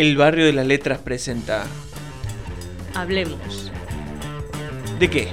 El barrio de las letras presenta. Hablemos. ¿De qué?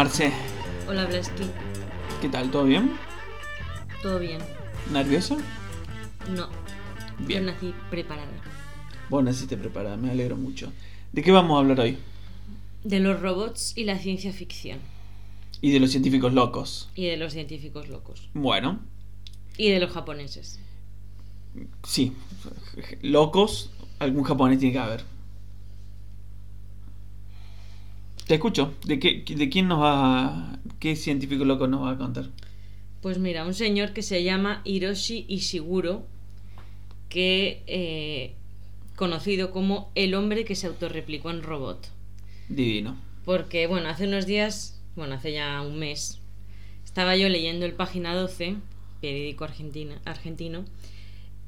Marce, Hola, Bleski. ¿qué tal? ¿Todo bien? ¿Todo bien? ¿Nerviosa? No. Bien. Yo nací preparada. Vos naciste preparada, me alegro mucho. ¿De qué vamos a hablar hoy? De los robots y la ciencia ficción. Y de los científicos locos. Y de los científicos locos. Bueno, Y de los japoneses. sí, locos, algún japonés tiene que haber. Te escucho. ¿De, qué, de quién nos va a- ¿Qué científico loco nos va a contar? Pues mira, un señor que se llama Hiroshi Ishiguro, que eh, conocido como el hombre que se autorreplicó en robot. Divino. Porque, bueno, hace unos días, bueno, hace ya un mes, estaba yo leyendo el Página 12, periódico argentina, argentino,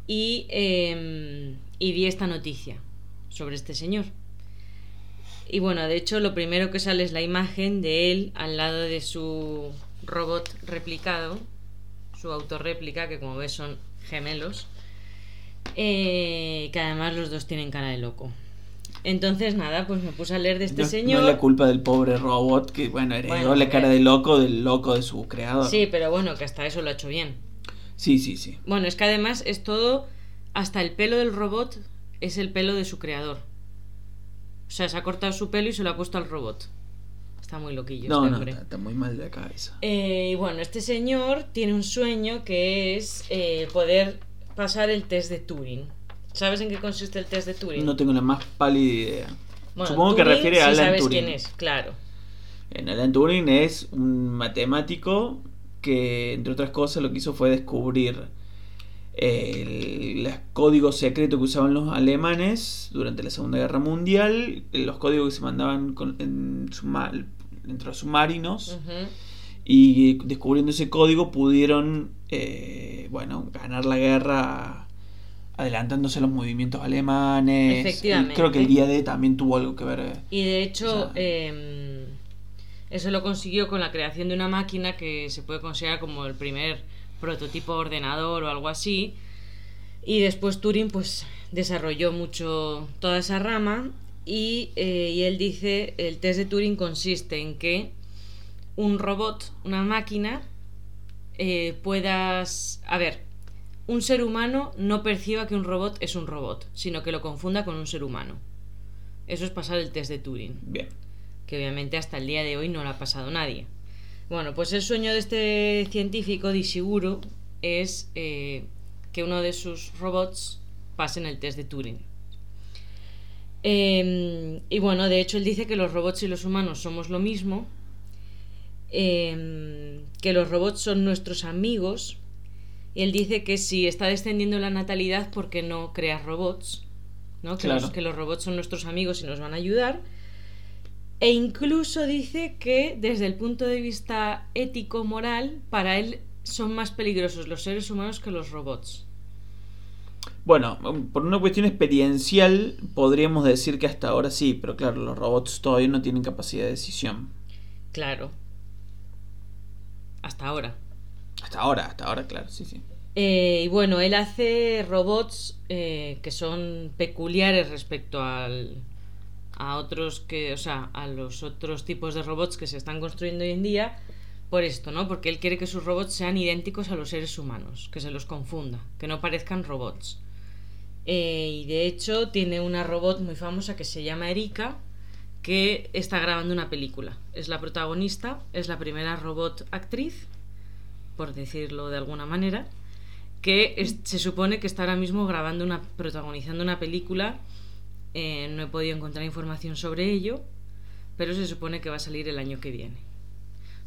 y, eh, y vi esta noticia sobre este señor. Y bueno, de hecho, lo primero que sale es la imagen de él al lado de su robot replicado, su autorréplica, que como ves son gemelos, eh, que además los dos tienen cara de loco. Entonces, nada, pues me puse a leer de este no, señor. no es la culpa del pobre robot que, bueno, heredó Bueno, la cara eh. de loco del loco de su creador. Sí, pero bueno, que hasta eso lo ha hecho bien. sí, sí. sí. Bueno, es que además es todo, hasta el pelo del robot es el pelo de su creador. O sea, se ha cortado su pelo y se lo ha puesto al robot. Está muy loquillo No, este no, hombre. está, está muy mal de la cabeza. Eh, y bueno, este señor tiene un sueño que es eh, poder pasar el test de Turing. ¿Sabes en qué consiste el test de Turing? No tengo la más pálida idea. Bueno, Supongo que refiere sí a Alan sabes Turing. quién es, claro. En Alan Turing es un matemático que, entre otras cosas, lo que hizo fue descubrir el, los códigos secretos que usaban los alemanes durante la Segunda Guerra Mundial, los códigos que se mandaban con- en suma- entre los submarinos. Y descubriendo ese código pudieron, eh, bueno, ganar la guerra adelantándose a los movimientos alemanes. Efectivamente. Y Creo que el día D también tuvo algo que ver. eh. Y de hecho, O sea- eh, eso lo consiguió con la creación de una máquina que se puede considerar como el primer prototipo de ordenador o algo así. Y después Turing pues desarrolló mucho toda esa rama y, eh, y él dice, el test de Turing consiste en que un robot, una máquina, eh, puedas... A ver, un ser humano no perciba que un robot es un robot, sino que lo confunda con un ser humano. Eso es pasar el test de Turing, Bien. que obviamente hasta el día de hoy no lo ha pasado nadie. Bueno, pues el sueño de este científico, de Ishiguro, es eh, que uno de sus robots pase en el test de Turing. Eh, y bueno, de hecho él dice que los robots y los humanos somos lo mismo, eh, que los robots son nuestros amigos, y él dice que si está descendiendo la natalidad, ¿por qué no creas robots? ¿no? Que, Claro. los, que los robots son nuestros amigos y nos van a ayudar. E incluso dice que desde el punto de vista ético-moral, para él son más peligrosos los seres humanos que los robots. Bueno, por una cuestión experiencial podríamos decir que hasta ahora sí, pero claro, los robots todavía no tienen capacidad de decisión. Claro. Hasta ahora. Hasta ahora, hasta ahora, claro, sí, sí. Eh, y bueno, él hace robots eh, que son peculiares respecto al, a otros que, o sea, a los otros tipos de robots que se están construyendo hoy en día por esto, ¿no? Porque él quiere que sus robots sean idénticos a los seres humanos, que se los confunda, que no parezcan robots. Eh, y de hecho tiene una robot muy famosa que se llama Erika, que está grabando una película. Es la protagonista, es la primera robot actriz, por decirlo de alguna manera, que se supone que está ahora mismo grabando una, protagonizando una película Eh, no he podido encontrar información sobre ello, pero se supone que va a salir el año que viene.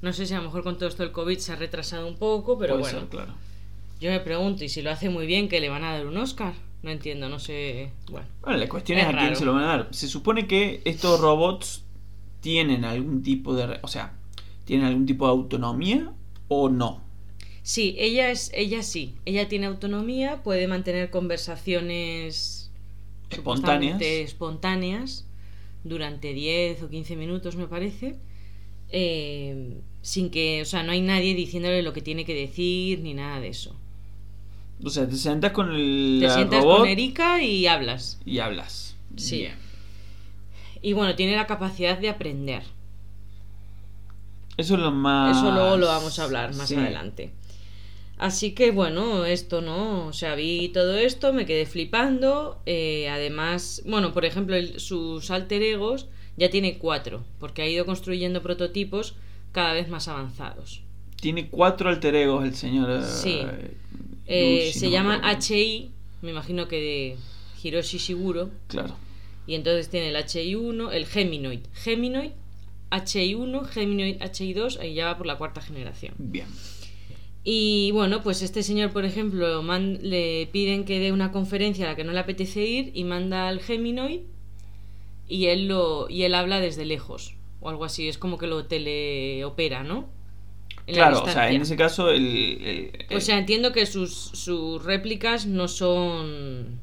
No sé si a lo mejor con todo esto del COVID se ha retrasado un poco, pero Puede bueno. ser, claro. Yo me pregunto, ¿y si lo hace muy bien, que le van a dar un Oscar? No entiendo, no sé. Bueno. Bueno, la cuestión es, Es a quién se lo van a dar. Se supone que estos robots tienen algún tipo de... O sea, ¿tienen algún tipo de autonomía o no? Sí, ella es, ella sí. Ella tiene autonomía, puede mantener conversaciones Espontáneas. durante 10 o 15 minutos, me parece. eh, sin que, o sea, no hay nadie diciéndole lo que tiene que decir ni nada de eso. O sea, te sentas con el Te sientas robot con Erika y hablas. y hablas. Sí. Bien. Y bueno, tiene la capacidad de aprender. Eso es lo más... Eso luego lo vamos a hablar más Sí. adelante. Así que bueno, esto no, o sea, vi todo esto, me quedé flipando. eh, además, bueno, por ejemplo, el- sus alter egos ya tiene cuatro, porque ha ido construyendo prototipos cada vez más avanzados. Tiene cuatro alter egos el señor... eh, Sí. Eh, se no llama. HI, me imagino que de Hiroshi Shiguro, Claro. y entonces tiene el HI1, el Geminoid, Geminoid, HI1, Geminoid HI2, ahí ya va por la cuarta generación. Bien. Y bueno, pues este señor, por ejemplo, man- le piden que dé una conferencia a la que no le apetece ir y manda al Geminoid y él lo y él habla desde lejos o algo así, es como que lo teleopera, ¿no? En Claro, o sea, en ese caso el... el- O sea, entiendo que sus, sus réplicas no son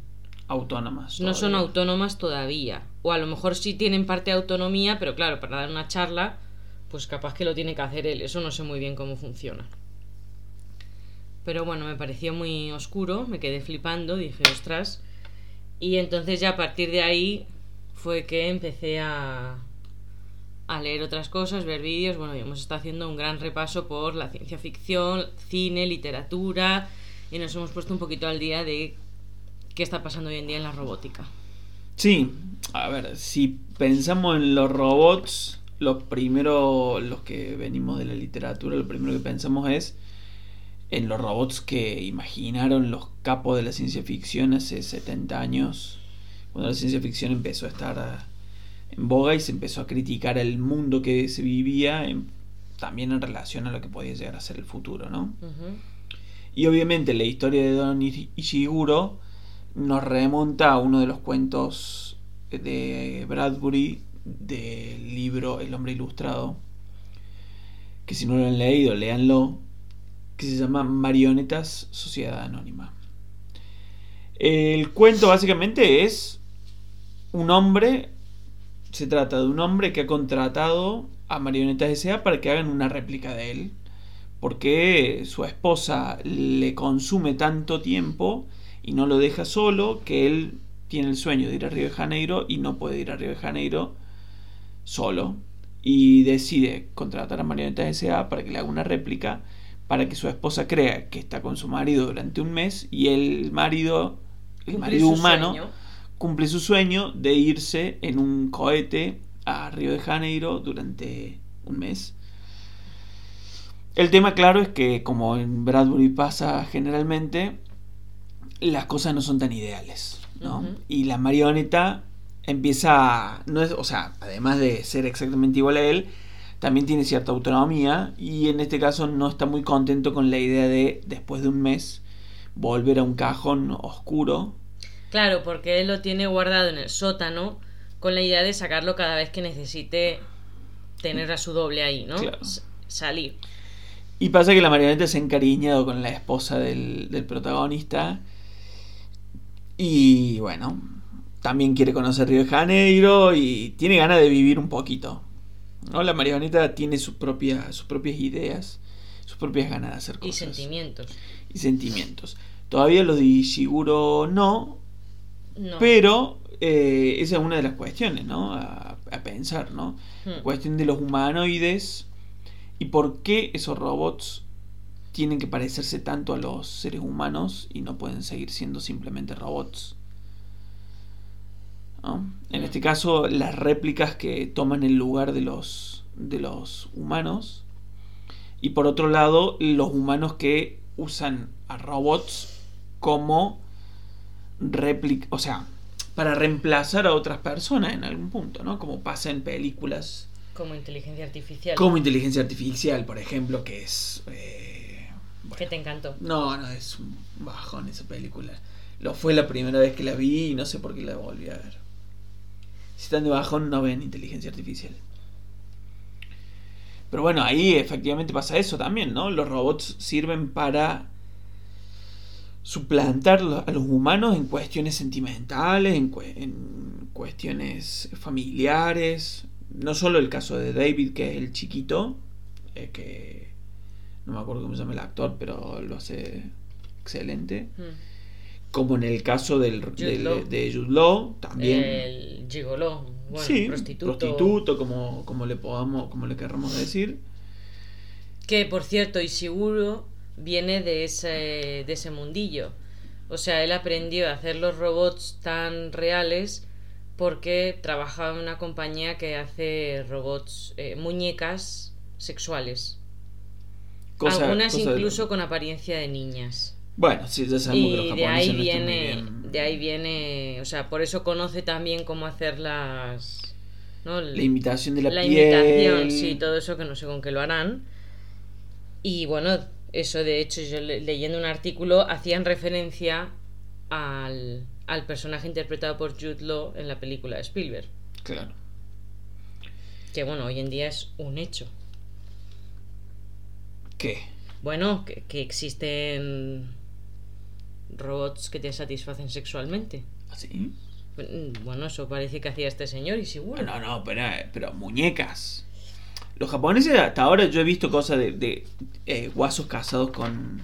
autónomas. no son autónomas todavía. O a lo mejor sí tienen parte de autonomía, pero claro, para dar una charla, pues capaz que lo tiene que hacer él. Eso no sé muy bien cómo funciona. Pero bueno, me pareció muy oscuro, me quedé flipando, dije, ostras. Y entonces ya a partir de ahí fue que empecé a, leer otras cosas, ver vídeos. Bueno, hemos estado haciendo un gran repaso por la ciencia ficción, cine, literatura. Y nos hemos puesto un poquito al día de qué está pasando hoy en día en la robótica. Sí, a ver, si pensamos en los robots, lo primero, los que venimos de la literatura, lo primero que pensamos es en los robots que imaginaron los capos de la ciencia ficción hace 70 años, cuando la ciencia ficción empezó a estar ah, en boga y se empezó a criticar el mundo que se vivía, en- también en relación a lo que podía llegar a ser el futuro, ¿no? Y obviamente la historia de Don Ishi- Ishiguro nos remonta a uno de los cuentos de Bradbury del libro El hombre ilustrado, que si no lo han leído, léanlo, que se llama Marionetas Sociedad Anónima. El cuento básicamente es un hombre, se trata de un hombre que ha contratado a Marionetas S.A. para que hagan una réplica de él porque su esposa le consume tanto tiempo y no lo deja solo que él tiene el sueño de ir a Río de Janeiro y no puede ir a Río de Janeiro solo y decide contratar a Marionetas S.A. para que le haga una réplica para que su esposa crea que está con su marido durante un mes y el marido el marido humano sueño. cumple su sueño de irse en un cohete a Río de Janeiro durante un mes. El tema, claro, es que como en Bradbury pasa generalmente, las cosas no son tan ideales, ¿no? Y la marioneta empieza, a- no es, o sea, además de ser exactamente igual a él, también tiene cierta autonomía y en este caso no está muy contento con la idea de, después de un mes, volver a un cajón oscuro Claro, porque él lo tiene guardado en el sótano con la idea de sacarlo cada vez que necesite tener a su doble ahí, ¿no? Claro. Salir. Y pasa que la marioneta se ha encariñado con la esposa del, del protagonista. Y bueno, también quiere conocer Río de Janeiro y tiene ganas de vivir un poquito. ¿No? La marioneta tiene su propia, sus propias ideas, sus propias ganas de hacer Y cosas. sentimientos. Y sentimientos. Todavía los de Ishiguro no, No. pero eh, esa es una de las cuestiones, ¿no? A, a pensar, ¿no? Hmm. cuestión de los humanoides y por qué esos robots tienen que parecerse tanto a los seres humanos y no pueden seguir siendo simplemente robots. ¿No? En Mm. este caso, las réplicas que toman el lugar de los, de los humanos. Y por otro lado, los humanos que usan a robots como réplica. O sea, para reemplazar a otras personas en algún punto, ¿no? Como pasa en películas Como inteligencia artificial. como Inteligencia Artificial, por ejemplo, que es... eh, bueno, Que te encantó. No, no, es un bajón esa película. Lo fue la primera vez que la vi y no sé por qué la volví a ver. Si están de bajón, no ven inteligencia artificial. Pero bueno, ahí efectivamente pasa eso también, ¿no? Los robots sirven para suplantar a los humanos en cuestiones sentimentales, en, cue- en cuestiones familiares. No solo el caso de David, que es el chiquito, eh, que no me acuerdo cómo se llama el actor, pero lo hace excelente. Mm. Como en el caso del, Jude del- de Jude Law, también. El gigoló. Bueno, sí, prostituto. prostituto, como, como le podamos, como le querramos decir. Que por cierto, Ishiguro viene de ese, de ese mundillo. O sea, él aprendió a hacer los robots tan reales porque trabajaba en una compañía que hace robots, eh, muñecas sexuales. Cosa- Algunas cosa de- incluso con apariencia de niñas. Bueno, sí, ya sabemos que los Y japoneses de ahí no viene, bien. de ahí viene, o sea, por eso conoce también cómo hacer las, ¿no? La imitación de la, la piel. imitación, sí, todo eso que no sé con qué lo harán. Y bueno, eso de hecho, yo le- leyendo un artículo hacían referencia al, al personaje interpretado por Jude Law en la película de Spielberg. Claro. Que bueno, hoy en día es un hecho. ¿Qué? Bueno, que, que existen robots que te satisfacen sexualmente. ¿Así? Bueno, eso parece que hacía este señor y seguro. No, no, pero, pero muñecas. Los japoneses hasta ahora yo he visto cosas de, de, eh, guasos casados con...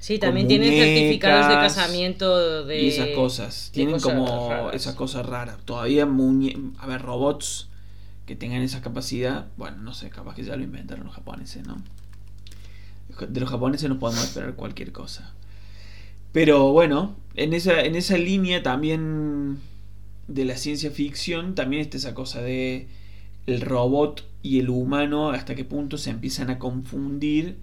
Sí, también tienen certificados de casamiento de... y esas cosas. Tienen cosas como raras. esas cosas raras. Todavía muñe a ver, robots que tengan esa capacidad. Bueno, no sé, capaz que ya lo inventaron los japoneses, ¿no? De los japoneses no podemos esperar cualquier cosa. Pero bueno, en esa, en esa línea también de la ciencia ficción, también está esa cosa de el robot y el humano, hasta qué punto se empiezan a confundir.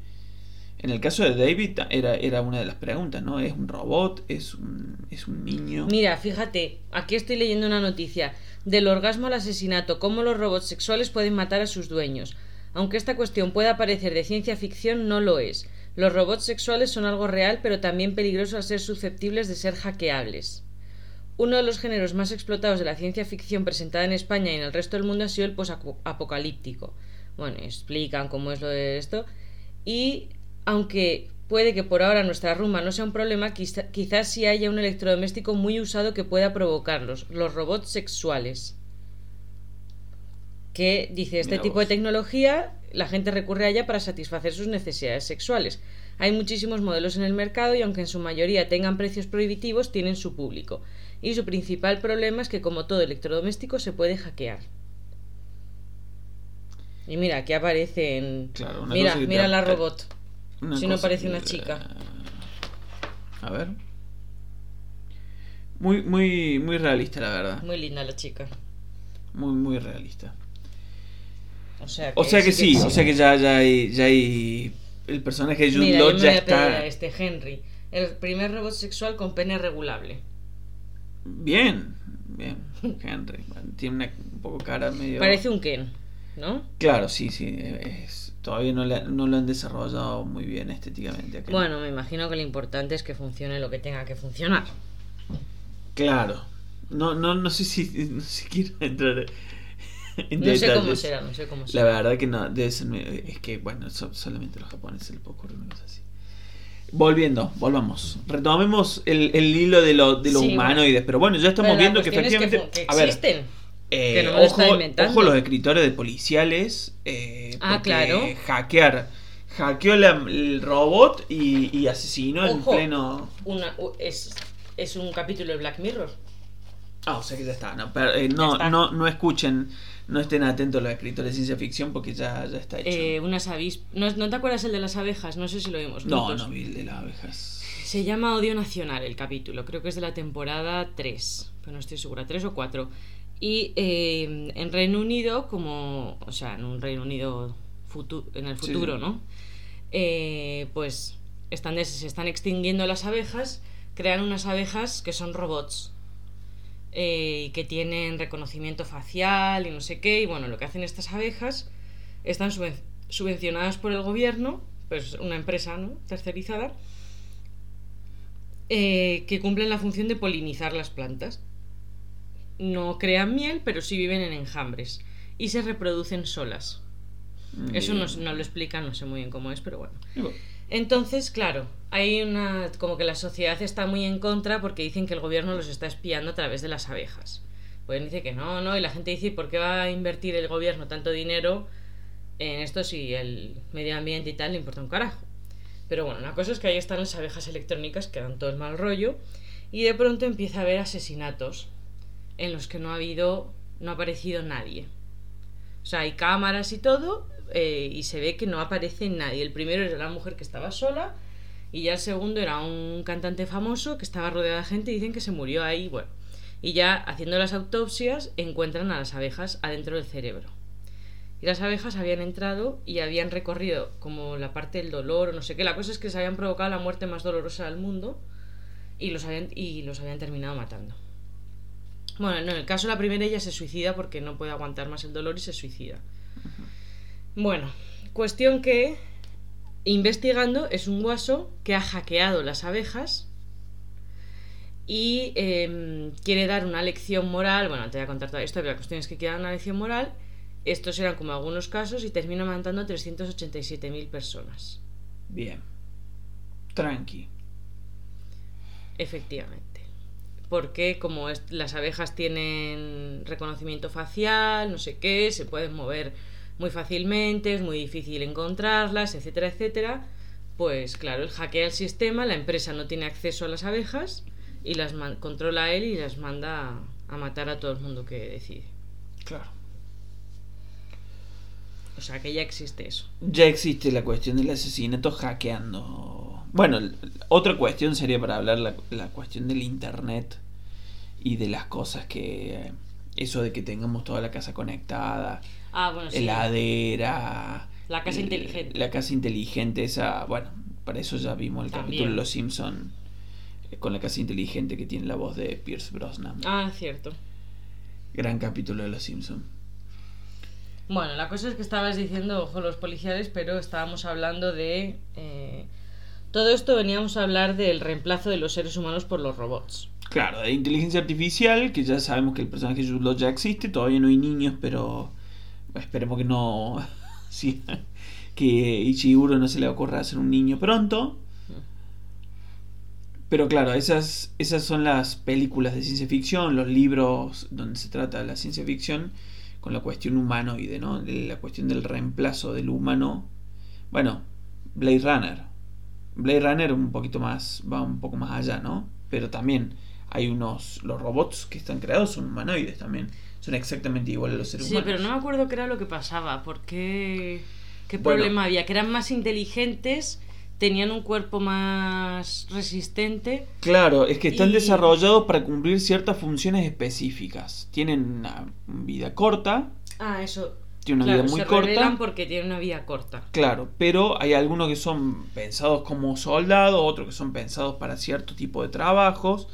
En el caso de David era, era una de las preguntas, ¿no? ¿Es un robot? ¿Es un, es un niño? Mira, fíjate, aquí estoy leyendo una noticia. Del orgasmo al asesinato, cómo los robots sexuales pueden matar a sus dueños. Aunque esta cuestión pueda parecer de ciencia ficción, no lo es. Los robots sexuales son algo real, pero también peligroso al ser susceptibles de ser hackeables. Uno de los géneros más explotados de la ciencia ficción presentada en España y en el resto del mundo ha sido el posapocalíptico. Bueno, explican cómo es lo de esto. Y aunque puede que por ahora nuestra rumba no sea un problema, quizá- quizás sí haya un electrodoméstico muy usado que pueda provocarlos, los robots sexuales. Que dice, este tipo de tecnología, la gente recurre a ella para satisfacer sus necesidades sexuales. Hay muchísimos modelos en el mercado y aunque en su mayoría tengan precios prohibitivos, tienen su público. Y su principal problema es que como todo electrodoméstico se puede hackear. Y mira, aquí aparecen... Claro, una mira, te mira la robot. Una Si no parece una chica. A ver. Muy, muy, muy realista, la verdad. Muy linda la chica. Muy, muy realista. O sea que, O sea que sí, o sea que ya, ya hay, ya hay. El personaje de Jude Mira, Law yo me ya voy a pedir está. a este Henry. El primer robot sexual con pene regulable. Bien, bien. Henry. Tiene una un poco cara medio. Parece un Ken, ¿no? Claro, sí, sí. es- Todavía no, le- no lo han desarrollado muy bien estéticamente. acá. Bueno, me imagino que lo importante es que funcione lo que tenga que funcionar. Claro. No, no, no sé si, no sé si quiero entrar en No sé cómo será, no sé cómo La será. verdad que no, ser medio- es que bueno, so- solamente los japoneses les puede ocurrir cosa así. Volviendo, volvamos. Retomemos el, el hilo de lo, de lo Sí, humanoide. Pero bueno, ya estamos Pero la viendo que efectivamente. fu- que a ver, existen. eh, que no me lo ojo, ojo los escritores de policiales. eh, Ah, claro. Hackear. Hackeó la- el robot y, y asesinó en Ojo. pleno. Una, es, es un capítulo de Black Mirror. Ah, o sea que ya está. No, pero, eh, no, está. no, no escuchen, no estén atentos los escritores de ciencia ficción porque ya, ya está hecho. Eh, unas avis... ¿No, ¿No te acuerdas el de las abejas? No sé si lo vimos. no, juntos. no vi el de las abejas. Se llama Odio Nacional el capítulo, creo que es de la temporada 3, pero no estoy segura, 3 o 4. Y eh, en Reino Unido, como, o sea, en un Reino Unido en el futuro, sí. ¿no? Eh, pues están se están extinguiendo las abejas, crean unas abejas que son robots. Eh, y que tienen reconocimiento facial y no sé qué. Y bueno, lo que hacen estas abejas están subvencionadas por el gobierno, pues una empresa ¿no? tercerizada, eh, que cumplen la función de polinizar las plantas. No crean miel, pero sí viven en enjambres y se reproducen solas. Eso no, no, lo explican, no sé muy bien cómo es, pero bueno. Entonces, claro, hay una. como que la sociedad está muy en contra porque dicen que el gobierno los está espiando a través de las abejas. Pues dice que no, no, y la gente dice, ¿por qué va a invertir el gobierno tanto dinero en esto si el medio ambiente y tal le importa un carajo? Pero bueno, la cosa es que ahí están las abejas electrónicas que dan todo el mal rollo y de pronto empieza a haber asesinatos en los que no ha habido, no ha aparecido nadie. O sea, hay cámaras y todo eh, y se ve que no aparece nadie. El primero era la mujer que estaba sola y ya el segundo era un cantante famoso que estaba rodeado de gente y dicen que se murió ahí. Bueno, y ya haciendo las autopsias encuentran a las abejas adentro del cerebro. Y las abejas habían entrado y habían recorrido como la parte del dolor o no sé qué. La cosa es que se habían provocado la muerte más dolorosa del mundo y los habían, y los habían terminado matando. Bueno, en el caso de la primera ella se suicida porque no puede aguantar más el dolor y se suicida. Bueno, cuestión que investigando es un guaso que ha hackeado las abejas y em, quiere dar una lección moral. Bueno, te voy a contar toda esto, pero la cuestión es que quiere dar una lección moral. Estos eran como algunos casos y termina matando a 387.000 personas. Bien. Tranqui. Efectivamente. Porque como las abejas tienen reconocimiento facial, no sé qué, se pueden mover muy fácilmente, es muy difícil encontrarlas, etcétera, etcétera, pues claro, él hackea el sistema, la empresa no tiene acceso a las abejas y las controla él y las manda a, matar a todo el mundo que decide. Claro. O sea que ya existe eso. Ya existe la cuestión del asesinato hackeando. Bueno, otra cuestión sería para hablar la, la cuestión del internet y de las cosas que... Eso de que tengamos toda la casa conectada Ah, bueno, sí. Heladera. La casa inteligente. La casa inteligente, esa. Bueno, para eso ya vimos el capítulo de Los Simpson eh, con la casa inteligente que tiene la voz de Pierce Brosnan. Ah, cierto. Gran capítulo de Los Simpson. Bueno, la cosa es que estabas diciendo, ojo, los policiales, pero estábamos hablando de. Eh, todo esto veníamos a hablar del reemplazo de los seres humanos por los robots. Claro, de inteligencia artificial, que ya sabemos que el personaje de Jude ya existe, todavía no hay niños, pero Esperemos que no. sí, que Ichiguro no se le ocurra hacer un niño pronto. Pero claro, esas, esas son las películas de ciencia ficción, los libros donde se trata la ciencia ficción con la cuestión humanoide, ¿no? La cuestión del reemplazo del humano. Bueno, Blade Runner. Blade Runner un poquito más, va un poco más allá, ¿no? Pero también hay unos, los robots que están creados son humanoides también son exactamente iguales a los seres humanos. Sí, pero no me acuerdo qué era lo que pasaba, por qué, qué problema había, que eran más inteligentes, tenían un cuerpo más resistente. Claro, es que están desarrollados para cumplir ciertas funciones específicas. Tienen una vida corta. Ah, eso. Tienen una vida muy se corta. porque tienen una vida corta. Claro, pero hay algunos que son pensados como soldados, otros que son pensados para cierto tipo de trabajos.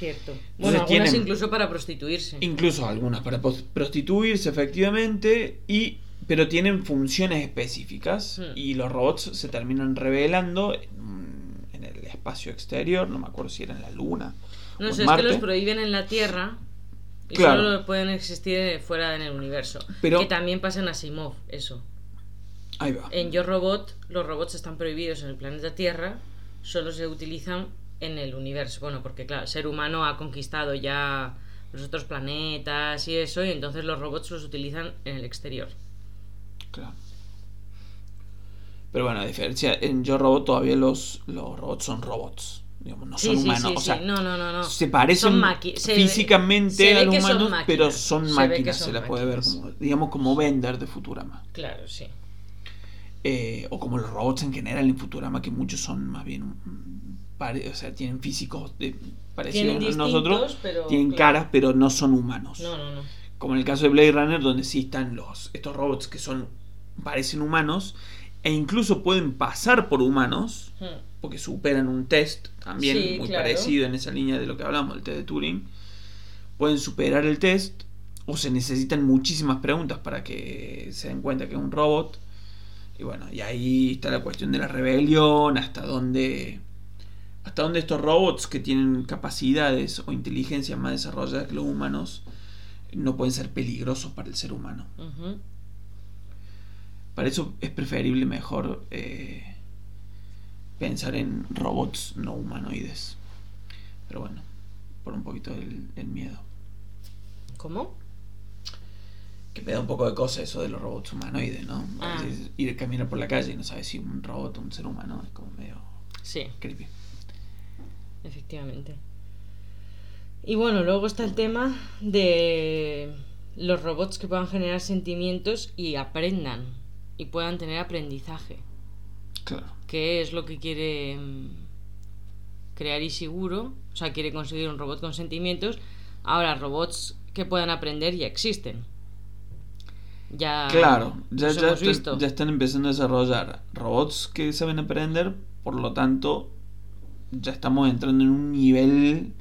Cierto. Bueno, algunas incluso para prostituirse. Incluso algunas para prostituirse, efectivamente, y pero tienen funciones específicas hmm. y los robots se terminan revelando en, el espacio exterior, no me acuerdo si era en la Luna. No sé, es que los prohíben en la Tierra y solo pueden existir fuera en el universo. Pero, que también pasa en Asimov, eso. Ahí va. En Yo Robot, los robots están prohibidos en el planeta Tierra, solo se utilizan en el universo. Bueno, porque claro, el ser humano ha conquistado ya los otros planetas y eso, y entonces los robots los utilizan en el exterior. Claro. Pero bueno, a diferencia, en Yo Robot todavía los, los robots son robots. Digamos, no son humanos. o sea, no, no, no, Se parecen físicamente a los humanos, pero son máquinas. Se, las puede ver como, digamos, como Bender de Futurama. Claro, sí. Eh, o como los robots en general en Futurama, que muchos son más bien o sea, tienen físicos de, parecidos a nosotros, tienen caras, pero no son humanos. No, no, no. Como en el caso de Blade Runner, donde sí están los, estos robots que son parecen humanos e incluso pueden pasar por humanos, hmm. porque superan un test también muy parecido en esa línea de lo que hablamos, el test de Turing. pueden superar el test o se necesitan muchísimas preguntas para que se den cuenta que es un robot. Y bueno, y ahí está la cuestión de la rebelión, hasta dónde hasta dónde estos robots que tienen capacidades o inteligencia más desarrolladas que los humanos no pueden ser peligrosos para el ser humano. Para eso es preferible mejor eh, pensar en robots no humanoides. Pero bueno, por un poquito del, miedo. ¿Cómo? Que me da un poco de cosa eso de los robots humanoides, ¿no? Ah. Ir a caminar por la calle y no sabes si un robot o un ser humano es como medio Sí, creepy. Efectivamente. Y bueno, luego está el tema de los robots que puedan generar sentimientos y aprendan y puedan tener aprendizaje. Claro. que es lo que quiere mm, crear Ishiguro, o sea, quiere conseguir un robot con sentimientos. Ahora, robots que puedan aprender ya existen. Ya Claro, ya, ya, visto. ya están empezando a desarrollar robots que saben aprender, por lo tanto, ya estamos entrando en un nivel...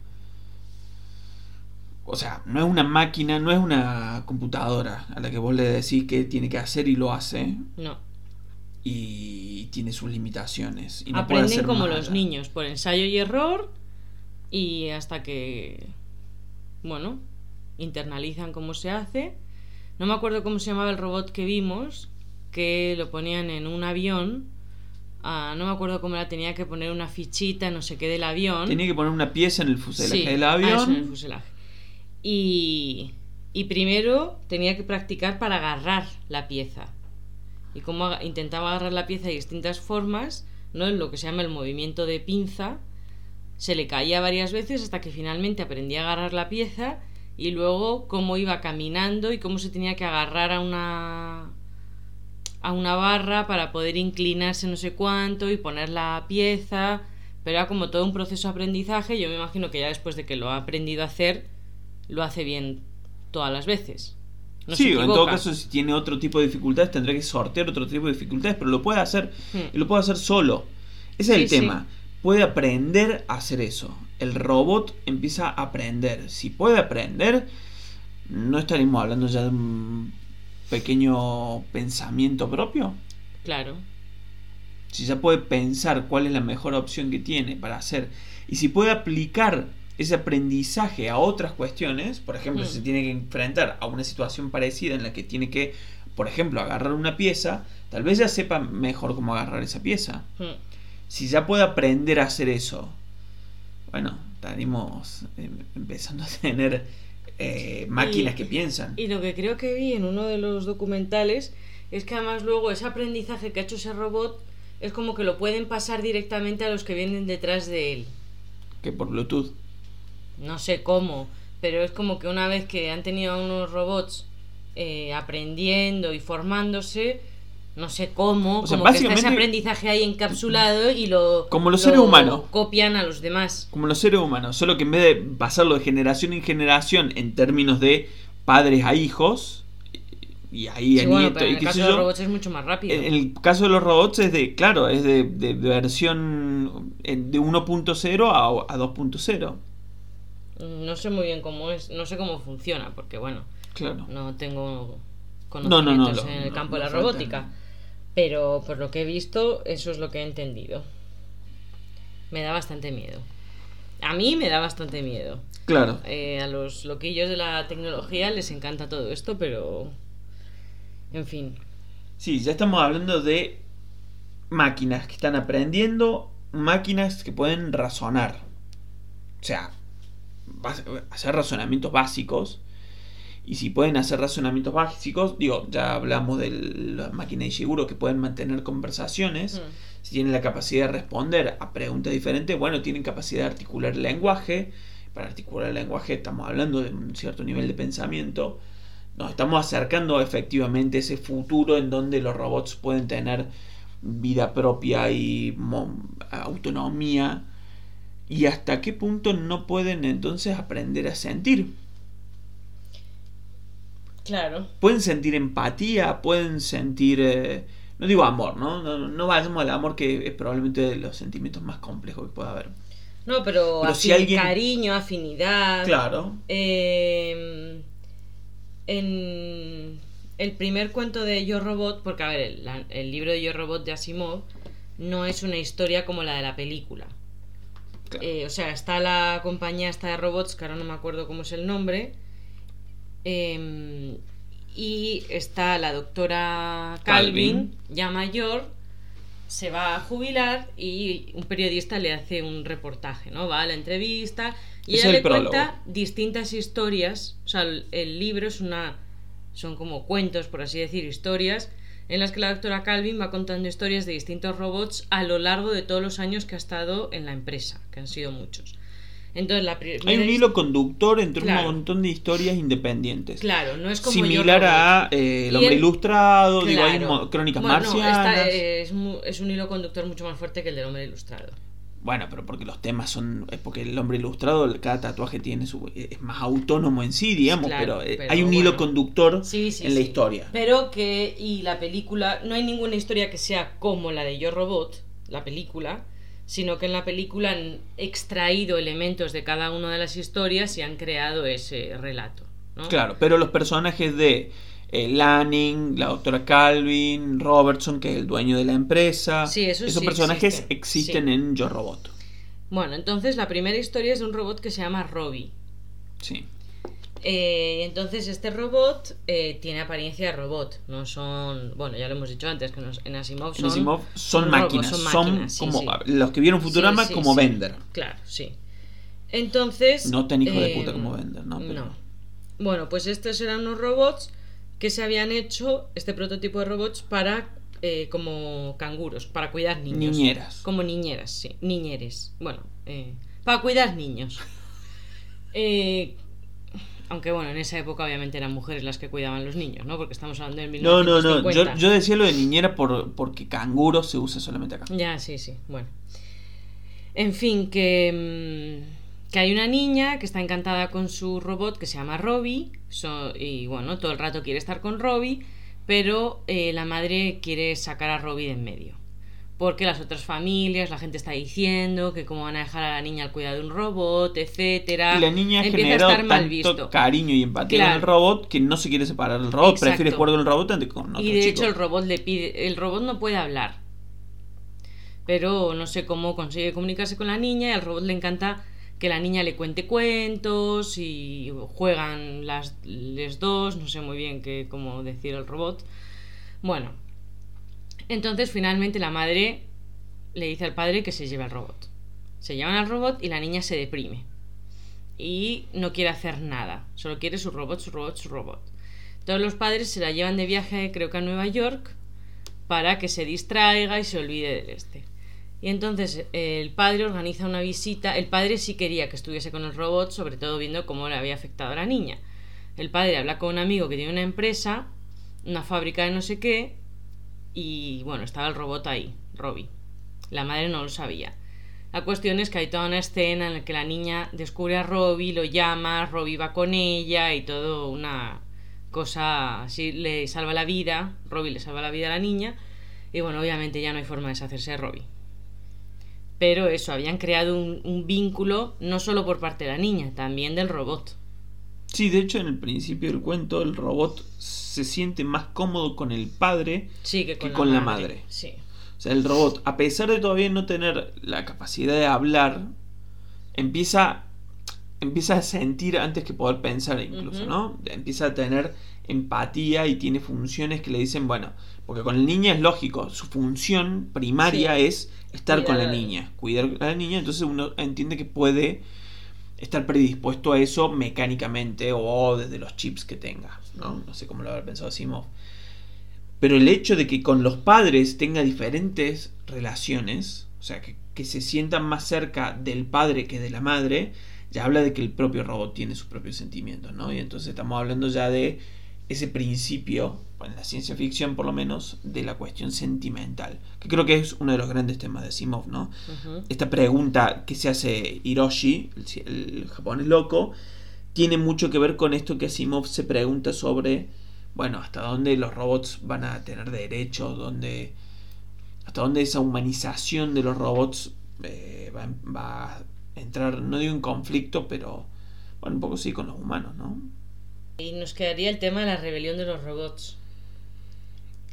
O sea, no es una máquina, no es una computadora a la que vos le decís qué tiene que hacer y lo hace, No, y tiene sus limitaciones. Y no puede aprenden como los allá. niños, por ensayo y error y hasta que, bueno, internalizan cómo se hace. No me acuerdo cómo se llamaba el robot que vimos, que lo ponían en un avión. Ah, no me acuerdo cómo era, tenía que poner una fichita, no sé qué, del avión. Tenía que poner una pieza en el fuselaje Sí, del ah, avión. eso, en el fuselaje. Y, y primero tenía que practicar para agarrar la pieza. Y aga- intentaba agarrar la pieza de distintas formas, ¿no? En lo que se llama el movimiento de pinza. Se le caía varias veces hasta que finalmente aprendía a agarrar la pieza y luego cómo iba caminando y cómo se tenía que agarrar a una a una barra para poder inclinarse no sé cuánto y poner la pieza, pero era como todo un proceso de aprendizaje, yo me imagino que ya después de que lo ha aprendido a hacer, lo hace bien todas las veces. No sí, o en todo caso, si tiene otro tipo de dificultades, tendrá que sortear otro tipo de dificultades, pero lo puede hacer Hmm. y lo puede hacer solo. Ese es el sí. tema. Puede aprender a hacer eso. El robot empieza a aprender. Si puede aprender, no estaríamos hablando ya de un pequeño pensamiento propio. Claro. Si ya puede pensar cuál es la mejor opción que tiene para hacer. Y si puede aplicar ese aprendizaje a otras cuestiones, por ejemplo, Mm. si se tiene que enfrentar a una situación parecida en la que tiene que, por ejemplo, agarrar una pieza, tal vez ya sepa mejor cómo agarrar esa pieza. Hmm. Si ya puede aprender a hacer eso, bueno, estaríamos eh, empezando a tener eh, máquinas Y- que piensan. Y lo que creo que vi en uno de los documentales es que además luego ese aprendizaje que ha hecho ese robot es como que lo pueden pasar directamente a los que vienen detrás de él. Que por Bluetooth. No sé cómo, pero es como que una vez que han tenido a unos robots eh, aprendiendo y formándose, no sé cómo, O sea, como que está ese aprendizaje ahí encapsulado y lo, Como los lo seres humanos. copian a los demás. como los seres humanos, solo que en vez de pasarlo de generación en generación en términos de padres a hijos y ahí Sí, a bueno, nietos en el caso de los robots es mucho más rápido. En el caso de los robots es de, claro, es de, de versión en- de 1.0 a, a 2.0. No sé muy bien cómo es, no sé cómo funciona, porque bueno, Claro. no tengo No, no, no, conocimientos lo- en el no, campo de no la robótica. Pero por lo que he visto, eso es lo que he entendido. Me da bastante miedo. A mí me da bastante miedo. Claro. Eh, a los loquillos de la tecnología les encanta todo esto, pero... En fin. Sí, ya estamos hablando de máquinas que están aprendiendo, máquinas que pueden razonar. O sea, hacer razonamientos básicos. Y si pueden hacer razonamientos básicos, digo, ya hablamos de las máquinas de Ishiguro que pueden mantener conversaciones. Mm. Si tienen la capacidad de responder a preguntas diferentes, bueno, tienen capacidad de articular el lenguaje. Para articular el lenguaje estamos hablando de un cierto nivel de pensamiento. Nos estamos acercando efectivamente a ese futuro en donde los robots pueden tener vida propia y autonomía. ¿Y hasta qué punto no pueden entonces aprender a sentir? Claro. Pueden sentir empatía, pueden sentir... eh, no digo amor, ¿no? ¿no? No vayamos al amor que es probablemente de los sentimientos más complejos que pueda haber. No, pero, Pero afin- si alguien- cariño, afinidad. Claro. Eh, en el primer cuento de Yo Robot, porque a ver, el, la- el libro de Yo Robot de Asimov no es una historia como la de la película. Claro. Eh, o sea, está la compañía esta de robots, que ahora no me acuerdo cómo es el nombre. Eh, y está la doctora Calvin, Calvin. ya mayor, se va a jubilar y un periodista le hace un reportaje, ¿no? Va a la entrevista y Es ella el le prólogo. cuenta distintas historias. O sea, el, el libro es una. son como cuentos, por así decir, historias, en las que la doctora Calvin va contando historias de distintos robots a lo largo de todos los años que ha estado en la empresa, que han sido muchos. Entonces, la primera Hay un hilo conductor entre Claro. un montón de historias independientes. Claro, no es como Similar Yo, a eh, El hombre el- ilustrado, digo, hay Claro. crónicas Bueno, no, marcianas. esta es, es un hilo conductor mucho más fuerte que el del hombre ilustrado. Bueno, pero porque los temas son. Es porque el hombre ilustrado, cada tatuaje tiene su. Es más autónomo en sí, digamos, Claro, pero, eh, pero hay un hilo conductor Sí, sí, en la historia. Pero que, y la película, no hay ninguna historia que sea como la de Yo Robot, la película, sino que en la película han extraído elementos de cada una de las historias y han creado ese relato. ¿no? Claro, pero los personajes de eh, Lanning, la doctora Calvin, Robertson, que es el dueño de la empresa, Sí, esos esos sí personajes existen, existen sí. en Yo Robot. Bueno, entonces la primera historia es de un robot que se llama Robbie. Sí. Eh, entonces este robot eh, tiene apariencia de robot, no son, bueno, ya lo hemos dicho antes, que nos- en Asimov En son, Asimov son, son máquinas, son, son máquinas, sí, como sí. los que vieron Futurama Sí, como. Bender. Claro, sí. Entonces... No tan hijo de eh, puta como Bender, ¿no? Pero- No. Bueno, pues estos eran unos robots que se habían hecho, este prototipo de robots, para como canguros, para cuidar niños. Niñeras. Como niñeras, sí. Niñeres. Bueno, eh, para cuidar niños. Eh, aunque bueno, en esa época obviamente eran mujeres las que cuidaban los niños, ¿no? Porque estamos hablando del No, no, no. 1950. Yo, yo decía lo de niñera por, porque canguro se usa solamente acá. Ya, sí, sí. Bueno. En fin, que, mm, que hay una niña que está encantada con su robot que se llama Robbie. so- y bueno, todo el rato quiere estar con Robbie. Pero eh, la madre quiere sacar a Robbie de en medio. Porque las otras familias, la gente está diciendo que cómo van a dejar a la niña al cuidado de un robot, etcétera. Y la niña Empieza a estar mal tanto visto. cariño y empatía Claro. con el robot que no se quiere separar del robot. Exacto. Prefiere jugar con el robot antes con otro y de chico. hecho el robot le pide, el robot no puede hablar. Pero no sé cómo consigue comunicarse con la niña y al robot le encanta que la niña le cuente cuentos y juegan las les dos, no sé muy bien qué cómo decir el robot. Bueno, entonces finalmente la madre le dice al padre que se lleve al robot. Se llevan al robot y la niña se deprime. Y no quiere hacer nada. Solo quiere su robot, su robot, su robot. Todos los padres se la llevan de viaje, creo que a Nueva York, para que se distraiga y se olvide del este. Y entonces el padre organiza una visita. El padre sí quería que estuviese con el robot, sobre todo viendo cómo le había afectado a la niña. El padre habla con un amigo que tiene una empresa, una fábrica de no sé qué, y bueno, estaba el robot ahí, Robbie. La madre no lo sabía. La cuestión es que hay toda una escena en la que la niña descubre a Robbie, lo llama, Robbie va con ella y todo una cosa así le salva la vida, Robbie le salva la vida a la niña y bueno, obviamente ya no hay forma de deshacerse de Robbie. Pero eso, habían creado un, un vínculo no solo por parte de la niña, también del robot. Sí, de hecho, en el principio del cuento, el robot se siente más cómodo con el padre. Sí, que con, Que con la madre. Sí. O sea, el robot, a pesar de todavía no tener la capacidad de hablar, empieza, empieza a sentir antes que poder pensar incluso. ¿no? Empieza a tener empatía y tiene funciones que le dicen, bueno, porque con el niño es lógico, su función primaria Sí. es estar con la niña, cuidar a la niña, entonces uno entiende que puede estar predispuesto a eso mecánicamente o desde los chips que tenga, ¿no? No sé cómo lo habrá pensado Simov. Pero el hecho de que con los padres tenga diferentes relaciones, o sea, que, que se sientan más cerca del padre que de la madre, ya habla de que el propio robot tiene sus propios sentimientos, ¿no? Y entonces estamos hablando ya de ese principio, en la ciencia ficción por lo menos, de la cuestión sentimental, que creo que es uno de los grandes temas de Simov, ¿no? Esta pregunta que se hace Hiroshi, el, japonés loco, tiene mucho que ver con esto que Asimov se pregunta sobre, bueno, hasta dónde los robots van a tener derechos, dónde, hasta dónde esa humanización de los robots eh, va, va a entrar, no digo en conflicto, pero bueno, un poco sí con los humanos, ¿no? Y nos quedaría el tema de la rebelión de los robots.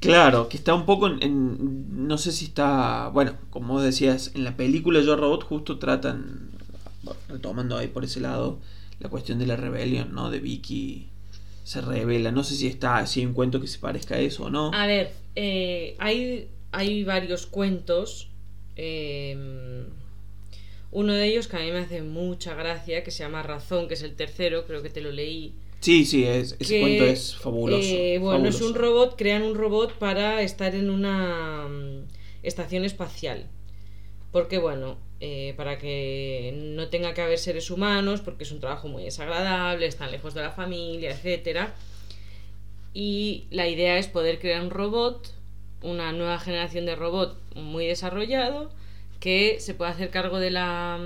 Claro, que está un poco en, no sé si está, bueno, como vos decías, en la película Yo Robot justo tratan, retomando ahí por ese lado, la cuestión de la rebelión, ¿no? De Vicky se revela. No sé si está, si hay un cuento que se parezca a eso o no. A ver, eh, hay, hay varios cuentos. Em, uno de ellos que a mí me hace mucha gracia, que se llama Razón, que es el tercero, creo que te lo leí. Sí, sí, ese cuento es fabuloso. Eh, bueno, es un robot, crean un robot para estar en una mm, estación espacial. Porque, bueno, eh, para que no tenga que haber seres humanos, porque es un trabajo muy desagradable, están lejos de la familia, etcétera. Y la idea es poder crear un robot, una nueva generación de robot muy desarrollado, que se pueda hacer cargo de la,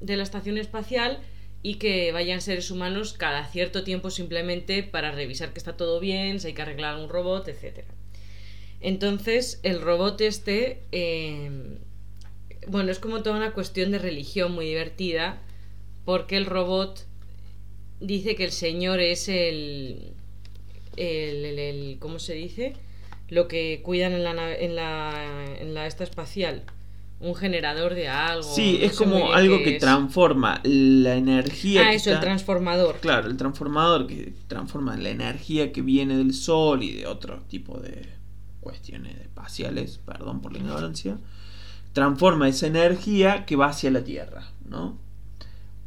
de la estación espacial y que vayan seres humanos cada cierto tiempo simplemente para revisar que está todo bien, si hay que arreglar un robot, etcétera. Entonces, el robot este eh, bueno, es como toda una cuestión de religión muy divertida, porque el robot dice que el Señor es el, el, ¿cómo se dice? Lo que cuidan en la, en la, en la esta espacial. Un generador de algo. Sí, es como algo que transforma la energía. Ah, eso, el transformador. Claro, el transformador que transforma la energía que viene del sol y de otro tipo de cuestiones espaciales, perdón por la ignorancia transforma esa energía que va hacia la Tierra, ¿no?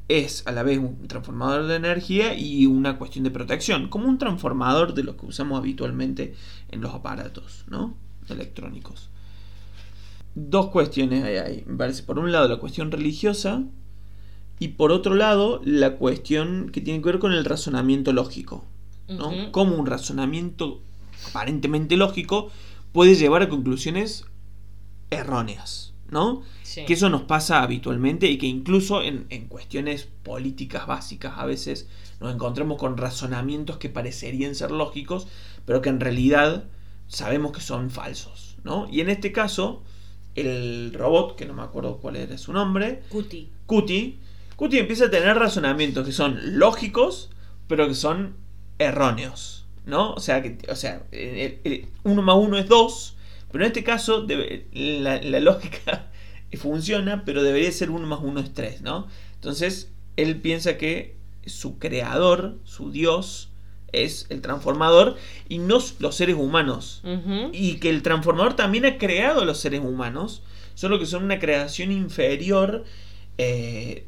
Es a la vez un transformador de energía y una cuestión de protección, como un transformador de los que usamos habitualmente en los aparatos, ¿no? Electrónicos. Dos cuestiones hay ahí, me parece. Por un lado, la cuestión religiosa y por otro lado, la cuestión que tiene que ver con el razonamiento lógico, ¿no? Como un razonamiento aparentemente lógico puede llevar a conclusiones erróneas. ¿no? Que eso nos pasa habitualmente y que incluso en, cuestiones políticas básicas a veces nos encontramos con razonamientos que parecerían ser lógicos, pero que en realidad sabemos que son falsos, ¿no? Y en este caso, el robot, que no me acuerdo cuál era su nombre, Cuti. Cuti, Cuti empieza a tener razonamientos que son lógicos, pero que son erróneos, ¿no? O sea, que, o sea, uno más uno es dos, pero en este caso, la, lógica funciona, pero debería ser 1 más 1 es 3, ¿no? Entonces, él piensa que su creador, su Dios, es el transformador y no los seres humanos. Y que el transformador también ha creado a los seres humanos, solo que son una creación inferior. Eh,